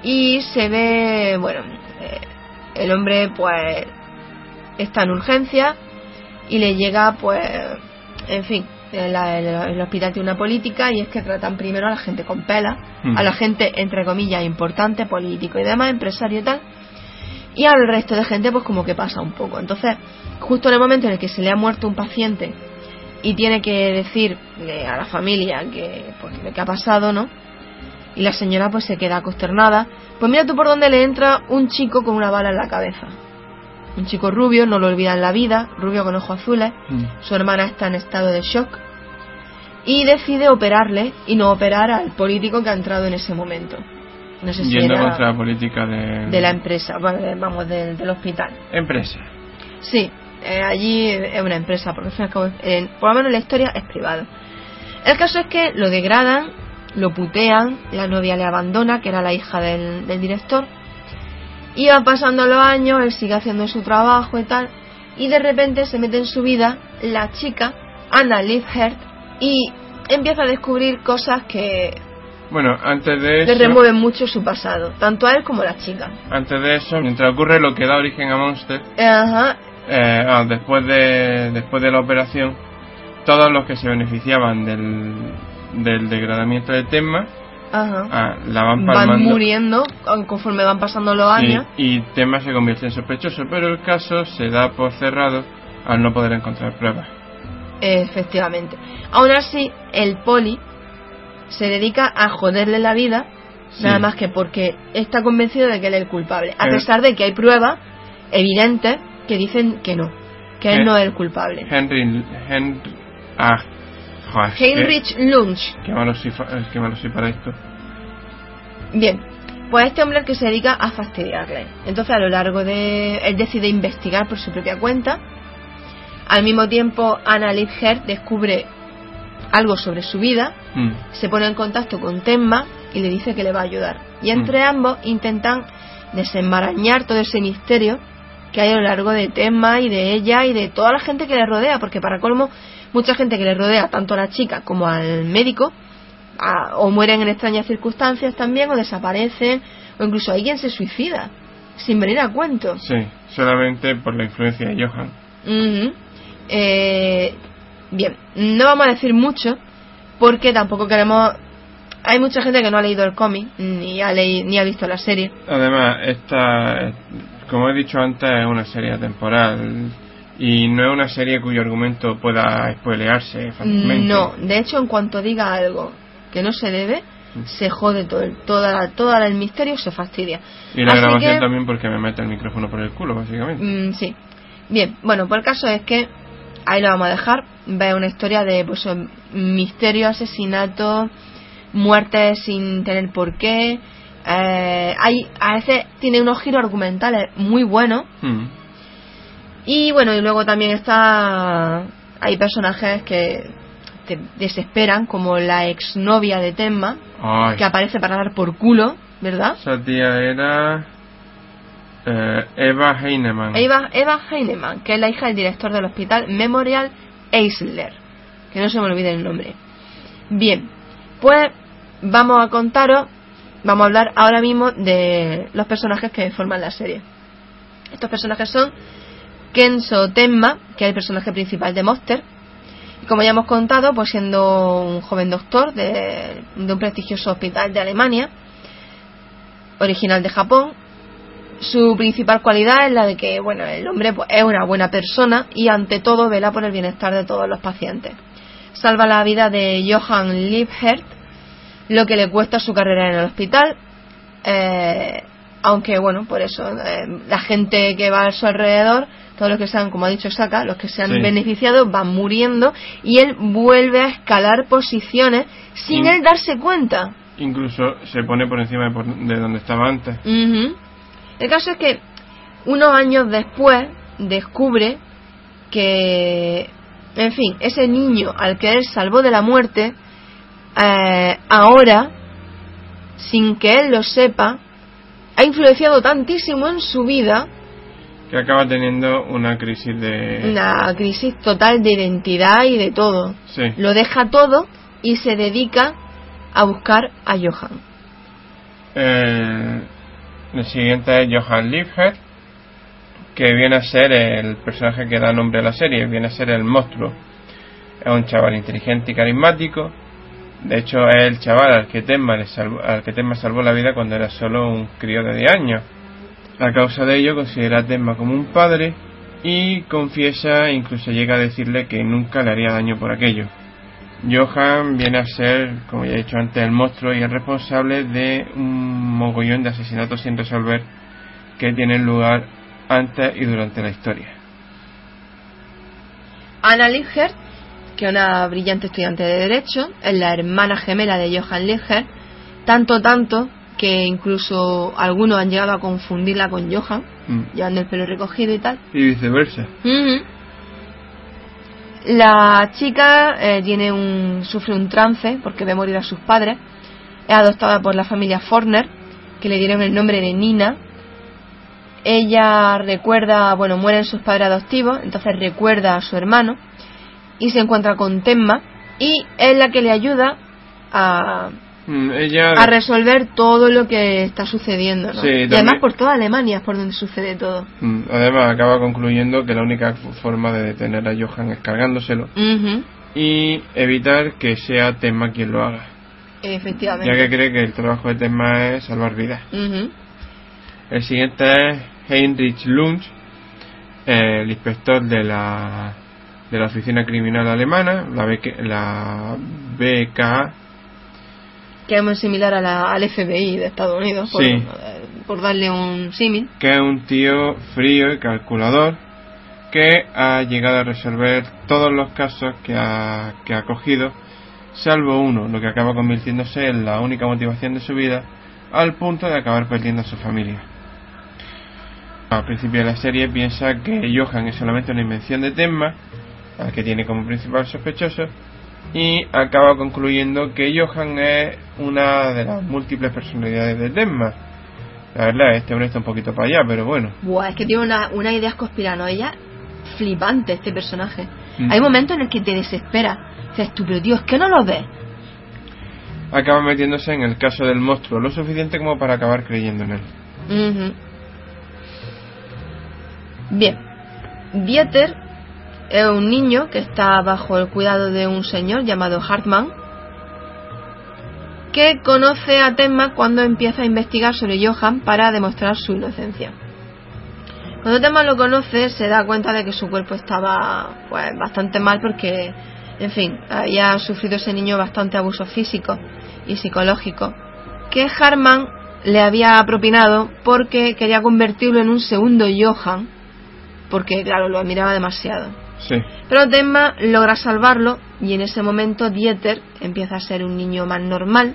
y se ve, bueno, eh, el hombre pues está en urgencia y le llega pues, en fin, el, el- el hospital tiene una política y es que tratan primero a la gente con pela, Mm. a la gente entre comillas importante, político y demás, empresario y tal, y al resto de gente pues como que pasa un poco. Entonces, justo en el momento en el que se le ha muerto un paciente y tiene que decir eh, a la familia que pues lo que ha pasado, ¿no? Y la señora pues se queda consternada. Pues mira tú por dónde le entra un chico con una bala en la cabeza. Un chico rubio, no lo olvida en la vida, rubio con ojos azules. Mm. Su hermana está en estado de shock. Y decide operarle y no operar al político que ha entrado en ese momento. No sé si Yendo era contra la política de, de la empresa, vamos, del, del hospital. empresa. Sí, eh, allí es una empresa, porque eh, por lo menos la historia es privada. El caso es que lo degradan, lo putean, la novia le abandona, que era la hija del, del director, van pasando los años, él sigue haciendo su trabajo y tal, y de repente se mete en su vida la chica, Anna Leifert, y empieza a descubrir cosas que Bueno, antes de le eso, remueven mucho su pasado, tanto a él como a la chica. antes de eso, mientras ocurre lo que da origen a Monster, Ajá, eh, ah, después de después de la operación, todos los que se beneficiaban del, del degradamiento de Tenma ajá. ah, la van muriendo conforme van pasando los y, años. y Tenma se convierte en sospechoso, pero el caso se da por cerrado al no poder encontrar pruebas. Efectivamente. Aún así, el poli se dedica a joderle la vida, Sí. nada más que porque está convencido de que él es el culpable, a Eh. pesar de que hay pruebas evidentes que dicen que no, que él Eh. no es el culpable. Henry, Henry, ah, joder, qué- Heinrich Lunch. Qué, malo soy, fa- eh, qué malo soy para esto. Bien, pues este hombre es el que se dedica a fastidiarle. Entonces, a lo largo de. Él decide investigar por su propia cuenta. Al mismo tiempo, Anna Liebherr descubre algo sobre su vida, Mm. se pone en contacto con Tenma y le dice que le va a ayudar. Y entre ambos intentan desenmarañar todo ese misterio que hay a lo largo de Tenma y de ella y de toda la gente que le rodea, porque para colmo, mucha gente que le rodea, tanto a la chica como al médico, a- o mueren en extrañas circunstancias también, o desaparecen, o incluso alguien se suicida, sin venir a cuento. Sí, solamente por la influencia de Johan. Ujú. Eh, bien, no vamos a decir mucho porque tampoco queremos. Hay mucha gente que no ha leído el cómic ni ha leído, ni ha visto la serie. Además, esta, como he dicho antes, es una serie temporal. Y no es una serie cuyo argumento pueda spoilearse fácilmente. No, de hecho, en cuanto diga algo que no se debe, se jode todo el, toda, toda el misterio se fastidia. Y la Así grabación que- también porque me mete el micrófono por el culo, básicamente. Mm, sí. Bien, bueno, pues el caso es que ahí lo vamos a dejar. Ve una historia de pues, un misterio, asesinato, muertes sin tener por qué. Eh, hay, a veces tiene unos giros argumentales muy buenos. Mm. Y bueno, y luego también está. Hay personajes que te desesperan, como la exnovia de Tenma, Ay, que aparece para dar por culo, ¿verdad? esa tía era eh, Eva Heinemann. Eva, Eva Heinemann, que es la hija del director del hospital Memorial Eisler. Que no se me olvide el nombre. Bien, pues vamos a contaros, vamos a hablar ahora mismo de los personajes que forman la serie. Estos personajes son Kenzo Tenma, que es el personaje principal de Monster. Y como ya hemos contado, pues siendo un joven doctor de, un prestigioso hospital de Alemania, original de Japón, su principal cualidad es la de que, bueno, el hombre pues, es una buena persona y ante todo vela por el bienestar de todos los pacientes. Salva la vida de Johann Liebherr, lo que le cuesta su carrera en el hospital. eh, aunque, bueno, por eso, eh, la gente que va a su alrededor, todos los que sean, como ha dicho Saka, los que se han Sí. beneficiado van muriendo y él vuelve a escalar posiciones sin él darse cuenta. Incluso se pone por encima de, por- de donde estaba antes. El caso es que unos años después descubre que, en fin, ese niño al que él salvó de la muerte, eh, ahora, sin que él lo sepa, ha influenciado tantísimo en su vida Que acaba teniendo una crisis de... una crisis total de identidad y de todo. Sí. Lo deja todo y se dedica a buscar a Johan. El, el siguiente es Johann Liebherr, que viene a ser el personaje que da nombre a la serie, viene a ser el monstruo. Es un chaval inteligente y carismático. De hecho, es el chaval al que Tenma, le salvó, al que salvó la vida cuando era solo un crío de 10 años. A causa de ello, considera a Tenma como un padre y confiesa, incluso llega a decirle que nunca le haría daño por aquello. Johan viene a ser, como ya he dicho antes, el monstruo y el responsable de un mogollón de asesinatos sin resolver que tienen lugar antes y durante la historia. Anna Liebherr, que una brillante estudiante de Derecho, es la hermana gemela de Johann Liebherr, tanto, tanto, que incluso algunos han llegado a confundirla con Johann, Mm. llevando el pelo recogido y tal. Y viceversa. La chica eh, tiene un, sufre un trance porque ve morir a sus padres. Es adoptada por la familia Forner, que le dieron el nombre de Nina. Ella recuerda, bueno, mueren sus padres adoptivos, entonces recuerda a su hermano y se encuentra con Tenma y es la que le ayuda a, Mm, Ella, a resolver todo lo que está sucediendo. ¿no? Sí, y además por toda Alemania es por donde sucede todo. mm, además, acaba concluyendo que la única forma de detener a Johan es cargándoselo y evitar que sea Tenma quien lo haga, Efectivamente. ya que cree que el trabajo de Tenma es salvar vidas. El siguiente es Heinrich Lunch, el inspector de la, de la oficina criminal alemana, la, BK, la BKA, que es muy similar a la, al FBI de Estados Unidos, por, Sí. eh, por darle un símil. que es un tío frío y calculador que ha llegado a resolver todos los casos que ha, que ha cogido, salvo uno, lo que acaba convirtiéndose en la única motivación de su vida, al punto de acabar perdiendo a su familia. Al principio de la serie piensa que Johan es solamente una invención de Tenma, al que tiene como principal sospechoso, y acaba concluyendo que Johan es una de las múltiples personalidades de Tenma. La verdad, este hombre está un poquito para allá, pero bueno. Buah, es que tiene una, una ideas conspiranoias flipante este personaje. Mm. Hay momentos en el que te desespera. Dices tú, pero es que no lo ves. Acaba metiéndose en el caso del monstruo lo suficiente como para acabar creyendo en él. Bien. Dieter es un niño que está bajo el cuidado de un señor llamado Hartmann que conoce a Tenma cuando empieza a investigar sobre Johan para demostrar su inocencia. Cuando Tenma lo conoce, se da cuenta de que su cuerpo estaba pues bastante mal porque, en fin, había sufrido ese niño bastante abuso físico y psicológico que Harman le había propinado porque quería convertirlo en un segundo Johan, porque claro, lo admiraba demasiado. Sí. Pero Tenma logra salvarlo y en ese momento Dieter empieza a ser un niño más normal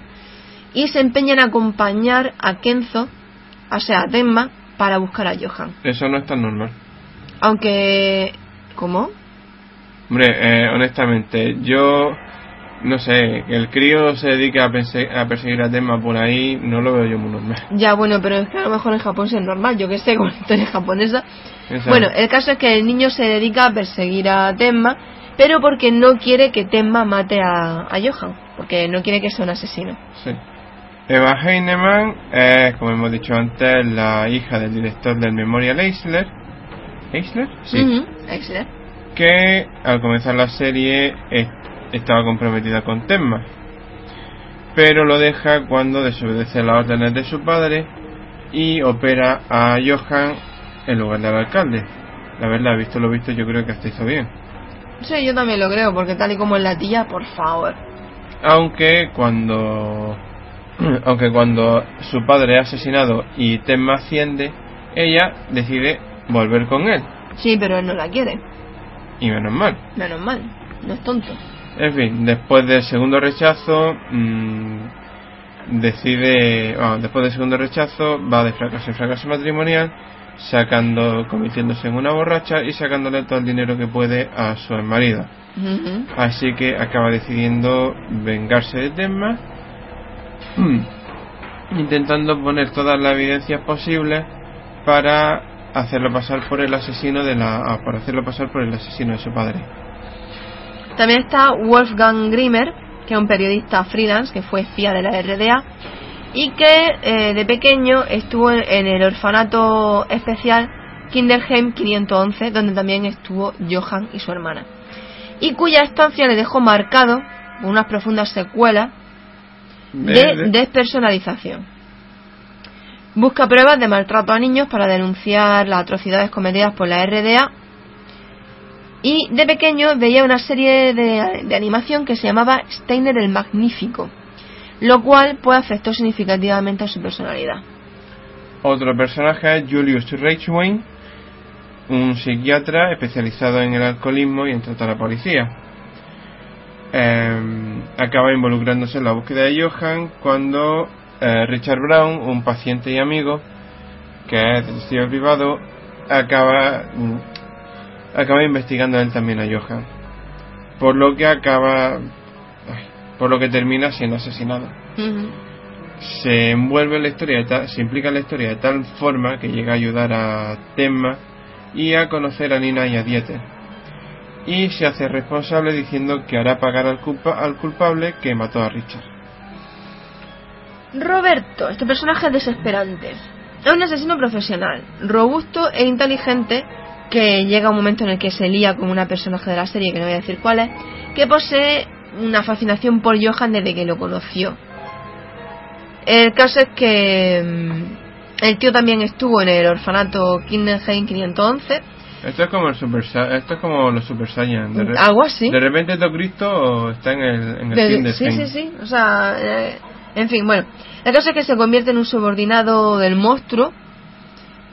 y se empeña en acompañar a Kenzo, o sea, a para buscar a Johan. Eso no es tan normal. Aunque... ¿Cómo? Hombre, eh, honestamente, yo no sé, que el crío se dedica a, perse- a perseguir a Tenma por ahí, no lo veo yo muy normal. Ya, bueno, pero es que a lo mejor en Japón sí es normal, yo que sé, (laughs) con la historia japonesa. Esa- Bueno, el caso es que el niño se dedica a perseguir a Tenma, pero porque no quiere que Tenma mate a, a Johan, porque no quiere que sea un asesino. Sí. Eva Heinemann es, como hemos dicho antes, la hija del director del Memorial Eisler. ¿Eisler? Sí. Ujú, excelente. Que al comenzar la serie estaba comprometida con Tenma. Pero lo deja cuando desobedece las órdenes de su padre y opera a Johan en lugar del alcalde. La verdad, visto lo visto, yo creo que hasta hizo bien. Sí, yo también lo creo, porque tal y como es la tía, por favor. Aunque cuando (clears throat) aunque cuando su padre es asesinado y Tenma asciende, ella decide volver con él. Sí, pero él no la quiere. Y menos mal. Menos mal, no es tonto. En fin, después del segundo rechazo, mm, decide, bueno, después del segundo rechazo, va de fracaso en fracaso matrimonial, sacando, convirtiéndose en una borracha y sacándole todo el dinero que puede a su marido. Así que acaba decidiendo vengarse de Tenma, intentando poner todas las evidencias posibles para hacerlo pasar por el asesino de la, ah, para hacerlo pasar por el asesino de su padre. También está Wolfgang Grimmer, que es un periodista freelance que fue espía de la RDA y que eh, de pequeño estuvo en, el orfanato especial Kinderheim 511, donde también estuvo Johan y su hermana, y cuya estancia le dejó marcado unas profundas secuelas De- despersonalización. Busca pruebas de maltrato a niños para denunciar las atrocidades cometidas por la RDA y de pequeño veía una serie de, de animación que se llamaba Steiner el Magnífico, lo cual pues afectó significativamente a su personalidad. Otro personaje es Julius Reichwein, un psiquiatra especializado en el alcoholismo y en tratar a policía. Eh, acaba involucrándose en la búsqueda de Johan cuando eh, Richard Brown, un paciente y amigo, que es detective privado, acaba, mm, acaba investigando él también a Johan. Por lo que acaba, por lo que termina siendo asesinado se envuelve en la historia, de ta- se implica en la historia de tal forma que llega a ayudar a Tenma y a conocer a Nina y a Dieter. Y se hace responsable diciendo que hará pagar al, culpa- al culpable que mató a Richard. Roberto, este personaje es desesperante. Es un asesino profesional, robusto e inteligente que llega un momento en el que se lía con una personaje de la serie, que no voy a decir cuál es, que posee una fascinación por Johan desde que lo conoció. El caso es que mm, el tío también estuvo en el orfanato Kinderheim 511, Esto es como el Super esto es como los Super Saiyan. De, algo así. de repente todo Cristo está en el, en el De- sí, sí, sí. O sea, eh, en fin, bueno. La cosa es que se convierte en un subordinado del monstruo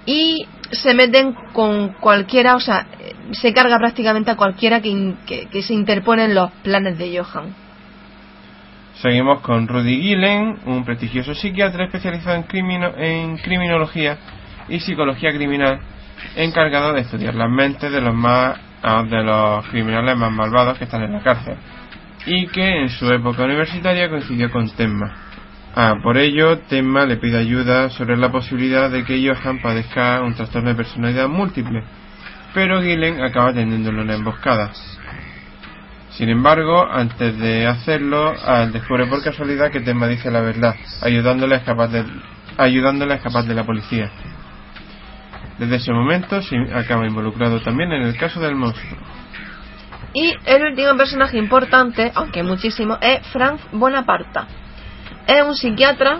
y se meten con cualquiera, o sea, se carga prácticamente a cualquiera que, que, se interpone en los planes de Johan. Seguimos con Rudy Gillen, un prestigioso psiquiatra especializado en criminología y psicología criminal, encargado de estudiar las mentes de los más ah, de los criminales más malvados que están en la cárcel, y que en su época universitaria coincidió con Tenma. Ah, por ello, Tenma le pide ayuda sobre la posibilidad de que Johan padezca un trastorno de personalidad múltiple, pero Gillen acaba teniéndolo en la emboscada. Sin embargo, antes de hacerlo, Al descubre por casualidad que Tenma dice la verdad, ayudándole a escapar de, ayudándole a escapar de la policía. Desde ese momento se acaba involucrado también en el caso del monstruo. Y el último personaje importante, aunque muchísimo, es Franz Bonaparta. Es un psiquiatra,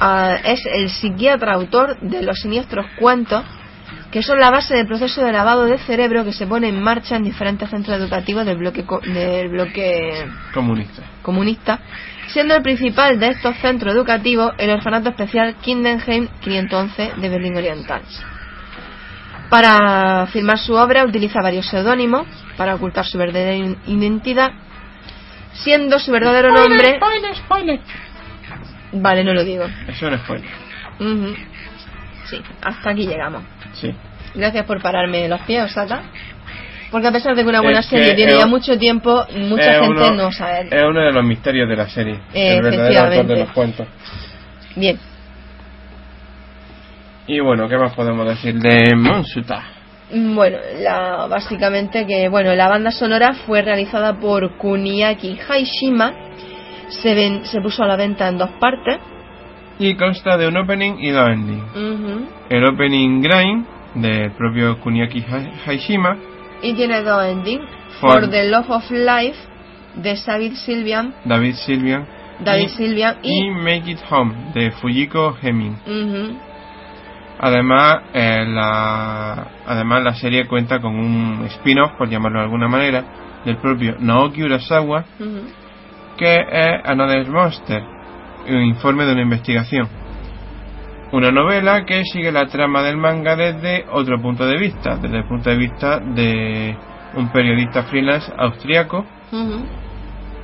ah, es el psiquiatra autor de los siniestros cuentos que son la base del proceso de lavado de cerebro que se pone en marcha en diferentes centros educativos del bloque, co- del bloque Comunista. comunista, siendo el principal de estos centros educativos el orfanato especial Kindenheim 511 de Berlín Oriental. Para firmar su obra utiliza varios seudónimos para ocultar su verdadera identidad, siendo su verdadero nombre... Spoiler, spoiler. Vale, no lo digo. Eso es un spoiler. Ujú. Sí, hasta aquí llegamos. Sí. Gracias por pararme los pies, Osaka. Porque a pesar de que una buena Es serie tiene es ya mucho tiempo, mucha Es gente uno- no sabe. Es uno de los misterios de la serie. Eh, el verdadero autor de los cuentos. Bien, Y bueno, ¿qué más podemos decir de Monsuta? Bueno, la, básicamente que bueno, la banda sonora fue realizada por Kuniaki Haishima. Se, ven- se puso a la venta en dos partes. Y consta de un opening y dos endings. El opening Grind del propio Kuniaki Ha- Haishima. Y tiene dos endings. For- For the Love of Life de David Silvian, David Silvian. David y, Silvian y, y Make It Home de Fujiko Heming. Ujú. Además, eh, la, además la serie cuenta con un spin-off, por llamarlo de alguna manera, del propio Naoki Urasawa. Que es Another Monster, un informe de una investigación. Una novela que sigue la trama del manga desde otro punto de vista, desde el punto de vista de un periodista freelance austriaco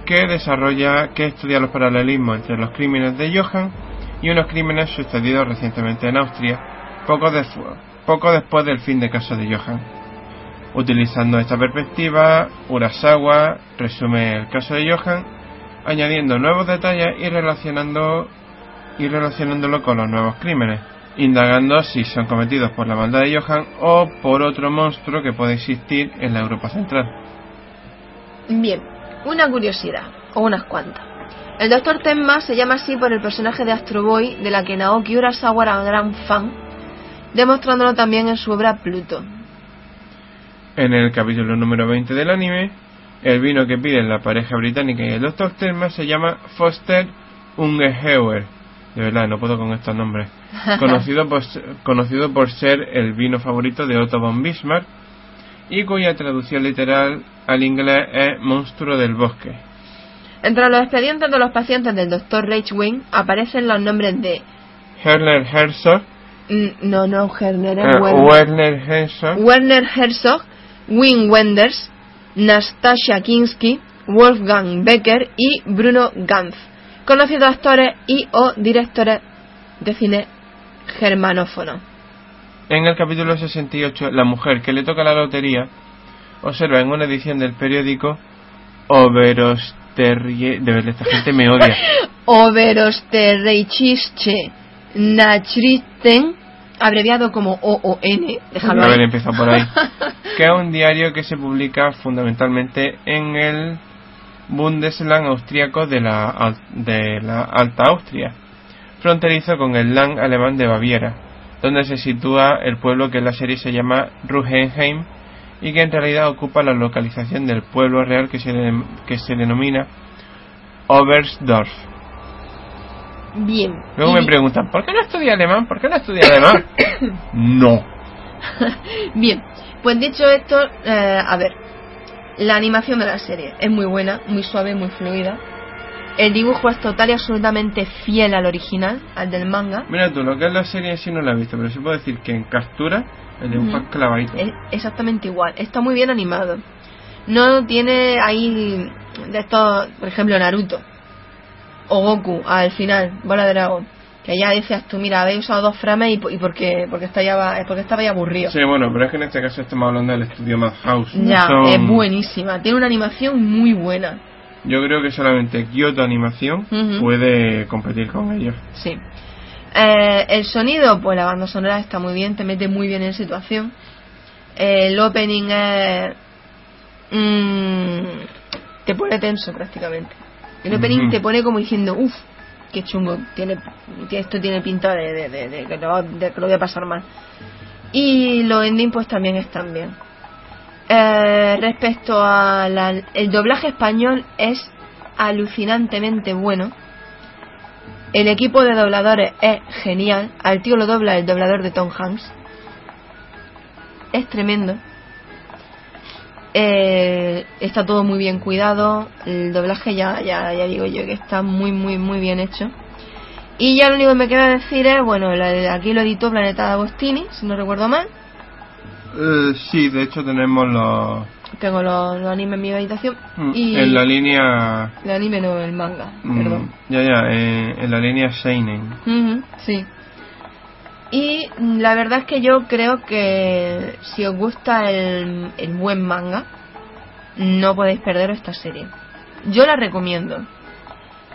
que desarrolla, que estudia los paralelismos entre los crímenes de Johann y unos crímenes sucedidos recientemente en Austria, poco, desfu- poco después del fin de caso de Johann. Utilizando esta perspectiva, Urasawa resume el caso de Johann, añadiendo nuevos detalles y relacionando y relacionándolo con los nuevos crímenes, indagando si son cometidos por la maldad de Johann o por otro monstruo que puede existir en la Europa central. Bien, una curiosidad, o unas cuantas. El Dr. Tenma se llama así por el personaje de Astro Boy, de la que Naoki Urasawa era gran fan, demostrándolo también en su obra Pluto. En el capítulo número 20 del anime, el vino que piden la pareja británica y el Dr. Thelma se llama Foster Ungeheuer. De verdad, no puedo con estos nombres. (laughs) Conocido por, se- conocido por ser el vino favorito de Otto von Bismarck y cuya traducción literal al inglés es monstruo del bosque. Entre los expedientes de los pacientes del Dr. Reichwing aparecen los nombres de... Herner Herzog, mm, No, no, Herner, Werner. Werner Herzog, Werner Herzog, Wim Wenders, Nastasia Kinski, Wolfgang Becker y Bruno Ganz, conocidos actores y o directores de cine germanófono. En el capítulo 68, la mujer que le toca la lotería observa en una edición del periódico Oberosterrie... De verdad, esta gente me odia. (laughs) Oberosterreichische Nachrichten, abreviado como OON, déjalo haber ahí. empezado por ahí. (laughs) Que es un diario que se publica fundamentalmente en el Bundesland austríaco de la, de la Alta Austria, fronterizo con el Land alemán de Baviera, donde se sitúa el pueblo que en la serie se llama Ruhenheim y que en realidad ocupa la localización del pueblo real que se, de- que se denomina Oberstdorf. Bien. Luego me preguntan, ¿por qué no estudia alemán? ¿Por qué no estudia alemán? (coughs) no. (coughs) Bien, pues dicho esto, eh, a ver, la animación de la serie es muy buena, muy suave, muy fluida. El dibujo es total y absolutamente fiel al original, al del manga. Mira tú, lo que es la serie sí no la he visto, pero sí puedo decir que en captura el dibujo Ujú. es clavadito. Es exactamente igual, está muy bien animado. No tiene ahí de estos, por ejemplo, Naruto o Goku al final, bola de dragón. Que ya decías tú, mira, habéis usado dos frames y, po- y porque, porque, está ya, porque estaba ya aburrido. Sí, bueno, pero es que en este caso estamos hablando del estudio Madhouse. no Ya, son- es buenísima. Tiene una animación muy buena. Yo creo que solamente Kyoto Animación puede competir con ellos. Sí. Eh, el sonido, pues la banda sonora está muy bien, te mete muy bien en situación. El opening es. mm, te pone tenso prácticamente. El opening te pone como diciendo, uff, qué chungo, tiene, esto tiene pinta de, que lo, que voy a pasar mal. Y los ending, pues también están bien. Eh, respecto al el doblaje español es alucinantemente bueno. El equipo de dobladores es genial. Al tío lo dobla el doblador de Tom Hanks. es tremendo. Eh, está todo muy bien cuidado, el doblaje ya, ya, ya digo yo que está muy, muy, muy bien hecho. Y ya lo único que me queda decir es, bueno, la- aquí lo editó Planeta Agostini, si no recuerdo mal. Eh, sí, de hecho tenemos los... Tengo los, los animes en mi habitación. mm, Y En la línea... el anime no, el manga, mm, perdón. Ya, ya, eh, en la línea Seinen. Sí. Y mm, la verdad es que yo creo que si os gusta el, el buen manga, no podéis perder esta serie. Yo la recomiendo.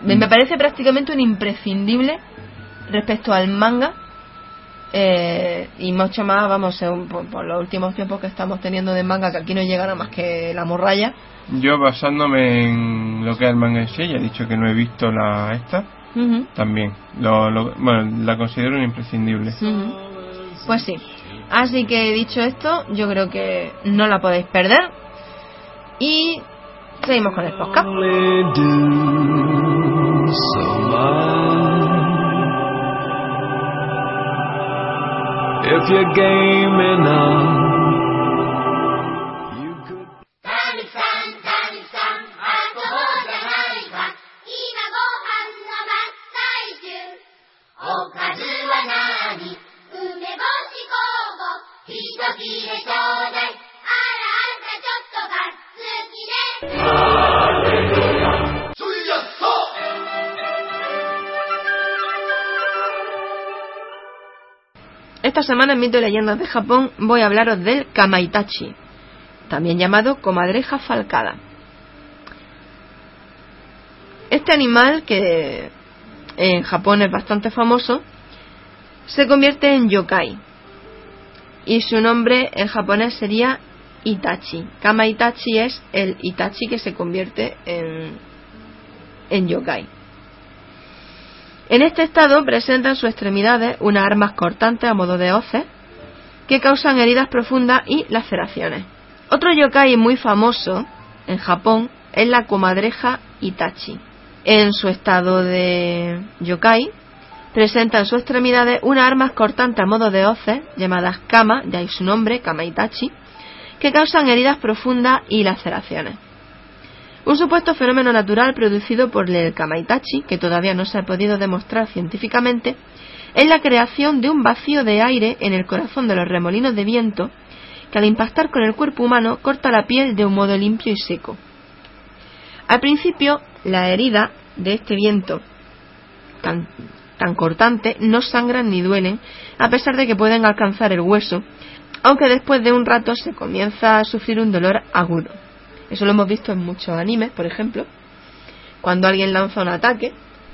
Me, me parece prácticamente un imprescindible respecto al manga. eh, y mucho más, vamos, según- por, por los últimos tiempos que estamos teniendo de manga, que aquí no llega nada más que la morralla. Yo basándome en lo que es el manga en sí, ya he dicho que no he visto la esta, También. Lo, lo- bueno, la considero un imprescindible. Pues sí. Así que dicho esto, yo creo que no la podéis perder. Y seguimos con el podcast. If you're game enough, semana en Mito y Leyendas de Japón voy a hablaros del Kamaitachi, también llamado comadreja falcada. Este animal, que en Japón es bastante famoso, se convierte en yokai. Y su nombre en japonés sería Itachi. Kamaitachi es el Itachi que se convierte en, en yokai. En este estado presentan sus extremidades unas armas cortantes a modo de hoces que causan heridas profundas y laceraciones. Otro yokai muy famoso en Japón es la comadreja Itachi. En su estado de yokai presenta en sus extremidades unas armas cortantes a modo de hoces llamadas kama, de ahí su nombre, kama Itachi, que causan heridas profundas y laceraciones. Un supuesto fenómeno natural producido por el Kamaitachi, que todavía no se ha podido demostrar científicamente, es la creación de un vacío de aire en el corazón de los remolinos de viento que al impactar con el cuerpo humano corta la piel de un modo limpio y seco. Al principio, la herida de este viento tan, tan cortante no sangran ni duelen, a pesar de que pueden alcanzar el hueso, aunque después de un rato se comienza a sufrir un dolor agudo. Eso lo hemos visto en muchos animes, por ejemplo, cuando alguien lanza un ataque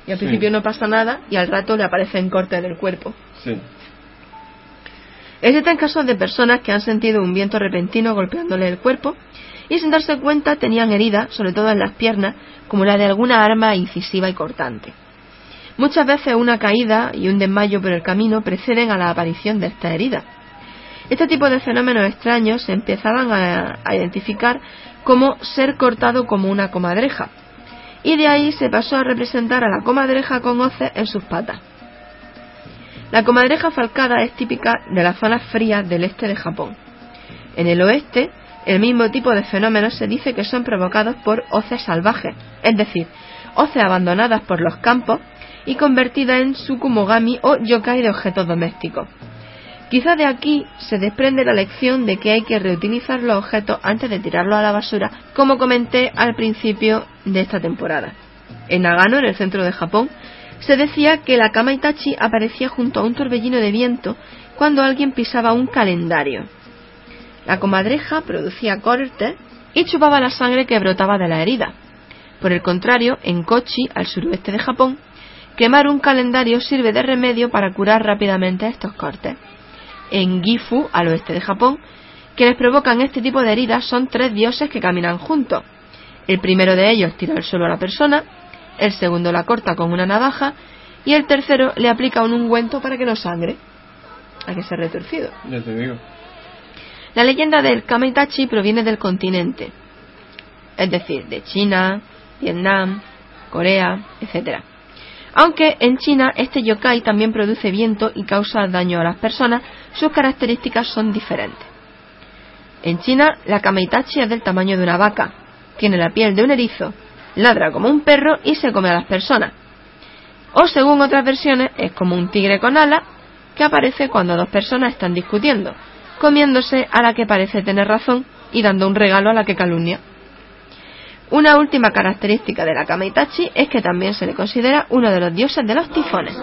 y al Sí. principio no pasa nada y al rato le aparecen cortes en el cuerpo. Sí. Existen casos de personas que han sentido un viento repentino golpeándole el cuerpo y sin darse cuenta tenían heridas, sobre todo en las piernas, como la de alguna arma incisiva y cortante. Muchas veces una caída y un desmayo por el camino preceden a la aparición de esta herida. Este tipo de fenómenos extraños se empezaban a, a identificar como ser cortado como una comadreja, y de ahí se pasó a representar a la comadreja con hoces en sus patas. La comadreja falcada es típica de las zonas frías del este de Japón. En el oeste, el mismo tipo de fenómenos se dice que son provocados por hoces salvajes, es decir, hoces abandonadas por los campos y convertidas en sukumogami o yokai de objetos domésticos. Quizá de aquí se desprende la lección de que hay que reutilizar los objetos antes de tirarlos a la basura, como comenté al principio de esta temporada. En Nagano, en el centro de Japón, se decía que la Kamaitachi aparecía junto a un torbellino de viento cuando alguien pisaba un calendario. La comadreja producía cortes y chupaba la sangre que brotaba de la herida. Por el contrario, en Kochi, al suroeste de Japón, quemar un calendario sirve de remedio para curar rápidamente estos cortes. En Gifu, al oeste de Japón, quienes provocan este tipo de heridas son tres dioses que caminan juntos. El primero de ellos tira al suelo a la persona, el segundo la corta con una navaja y el tercero le aplica un ungüento para que no sangre. Hay que ser retorcido. Ya te digo. La leyenda del Kamaitachi proviene del continente, es decir, de China, Vietnam, Corea, etc. Aunque en China este yokai también produce viento y causa daño a las personas, sus características son diferentes. En China, la Kamaitachi es del tamaño de una vaca, tiene la piel de un erizo, ladra como un perro y se come a las personas. O según otras versiones, es como un tigre con alas que aparece cuando dos personas están discutiendo, comiéndose a la que parece tener razón y dando un regalo a la que calumnia. Una última característica de la Kamaitachi es que también se le considera uno de los dioses de los tifones.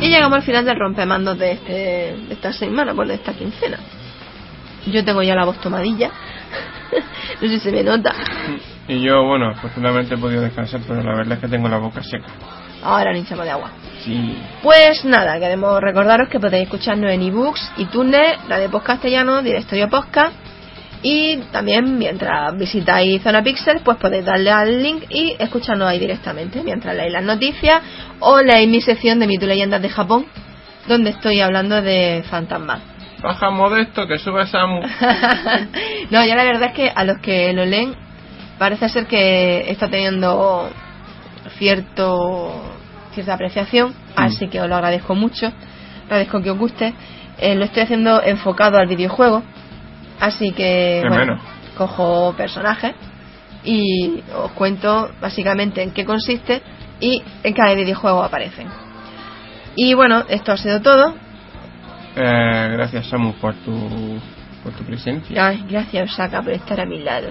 Y llegamos al final del rompemandos de, este, de esta semana, bueno, de esta quincena. Yo tengo ya la voz tomadilla. (laughs) no sé si se me nota. Y yo, bueno, afortunadamente he podido descansar, pero la verdad es que tengo la boca seca. Ahora ni chama de agua. Sí. Pues nada, queremos recordaros que podéis escucharnos en ebooks, iTunes, Radio Post Castellano, Directorio Podcast. Y también mientras visitáis Zona Pixel, pues podéis darle al link y escucharnos ahí directamente mientras leéis las noticias o leéis mi sección de mito y leyendas de Japón, donde estoy hablando de fantasmas. Baja modesto, que sube Samu. (laughs) no, ya la verdad es que a los que lo leen parece ser que está teniendo cierto cierta apreciación, así que os lo agradezco mucho. Agradezco que os guste. Eh, lo estoy haciendo enfocado al videojuego, así que bueno, menos. cojo personajes y os cuento básicamente en qué consiste y en cada videojuego aparecen. Y bueno, esto ha sido todo. Eh, gracias, Samu, por tu, por tu presencia. Ay, gracias Osaka por estar a mi lado.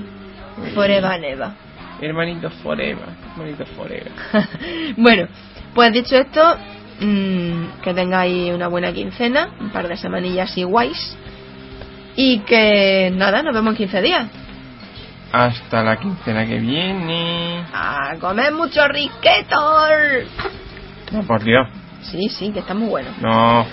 Forever and ever. Hermanito Forever. Hermanito Forever. (laughs) bueno, pues dicho esto, mm, que tengáis una buena quincena, un par de semanillas y guays. Y que nada, nos vemos en 15 días. Hasta la quincena que viene. A comer mucho risquetos. No, por Dios. Sí, sí, que está muy bueno. No.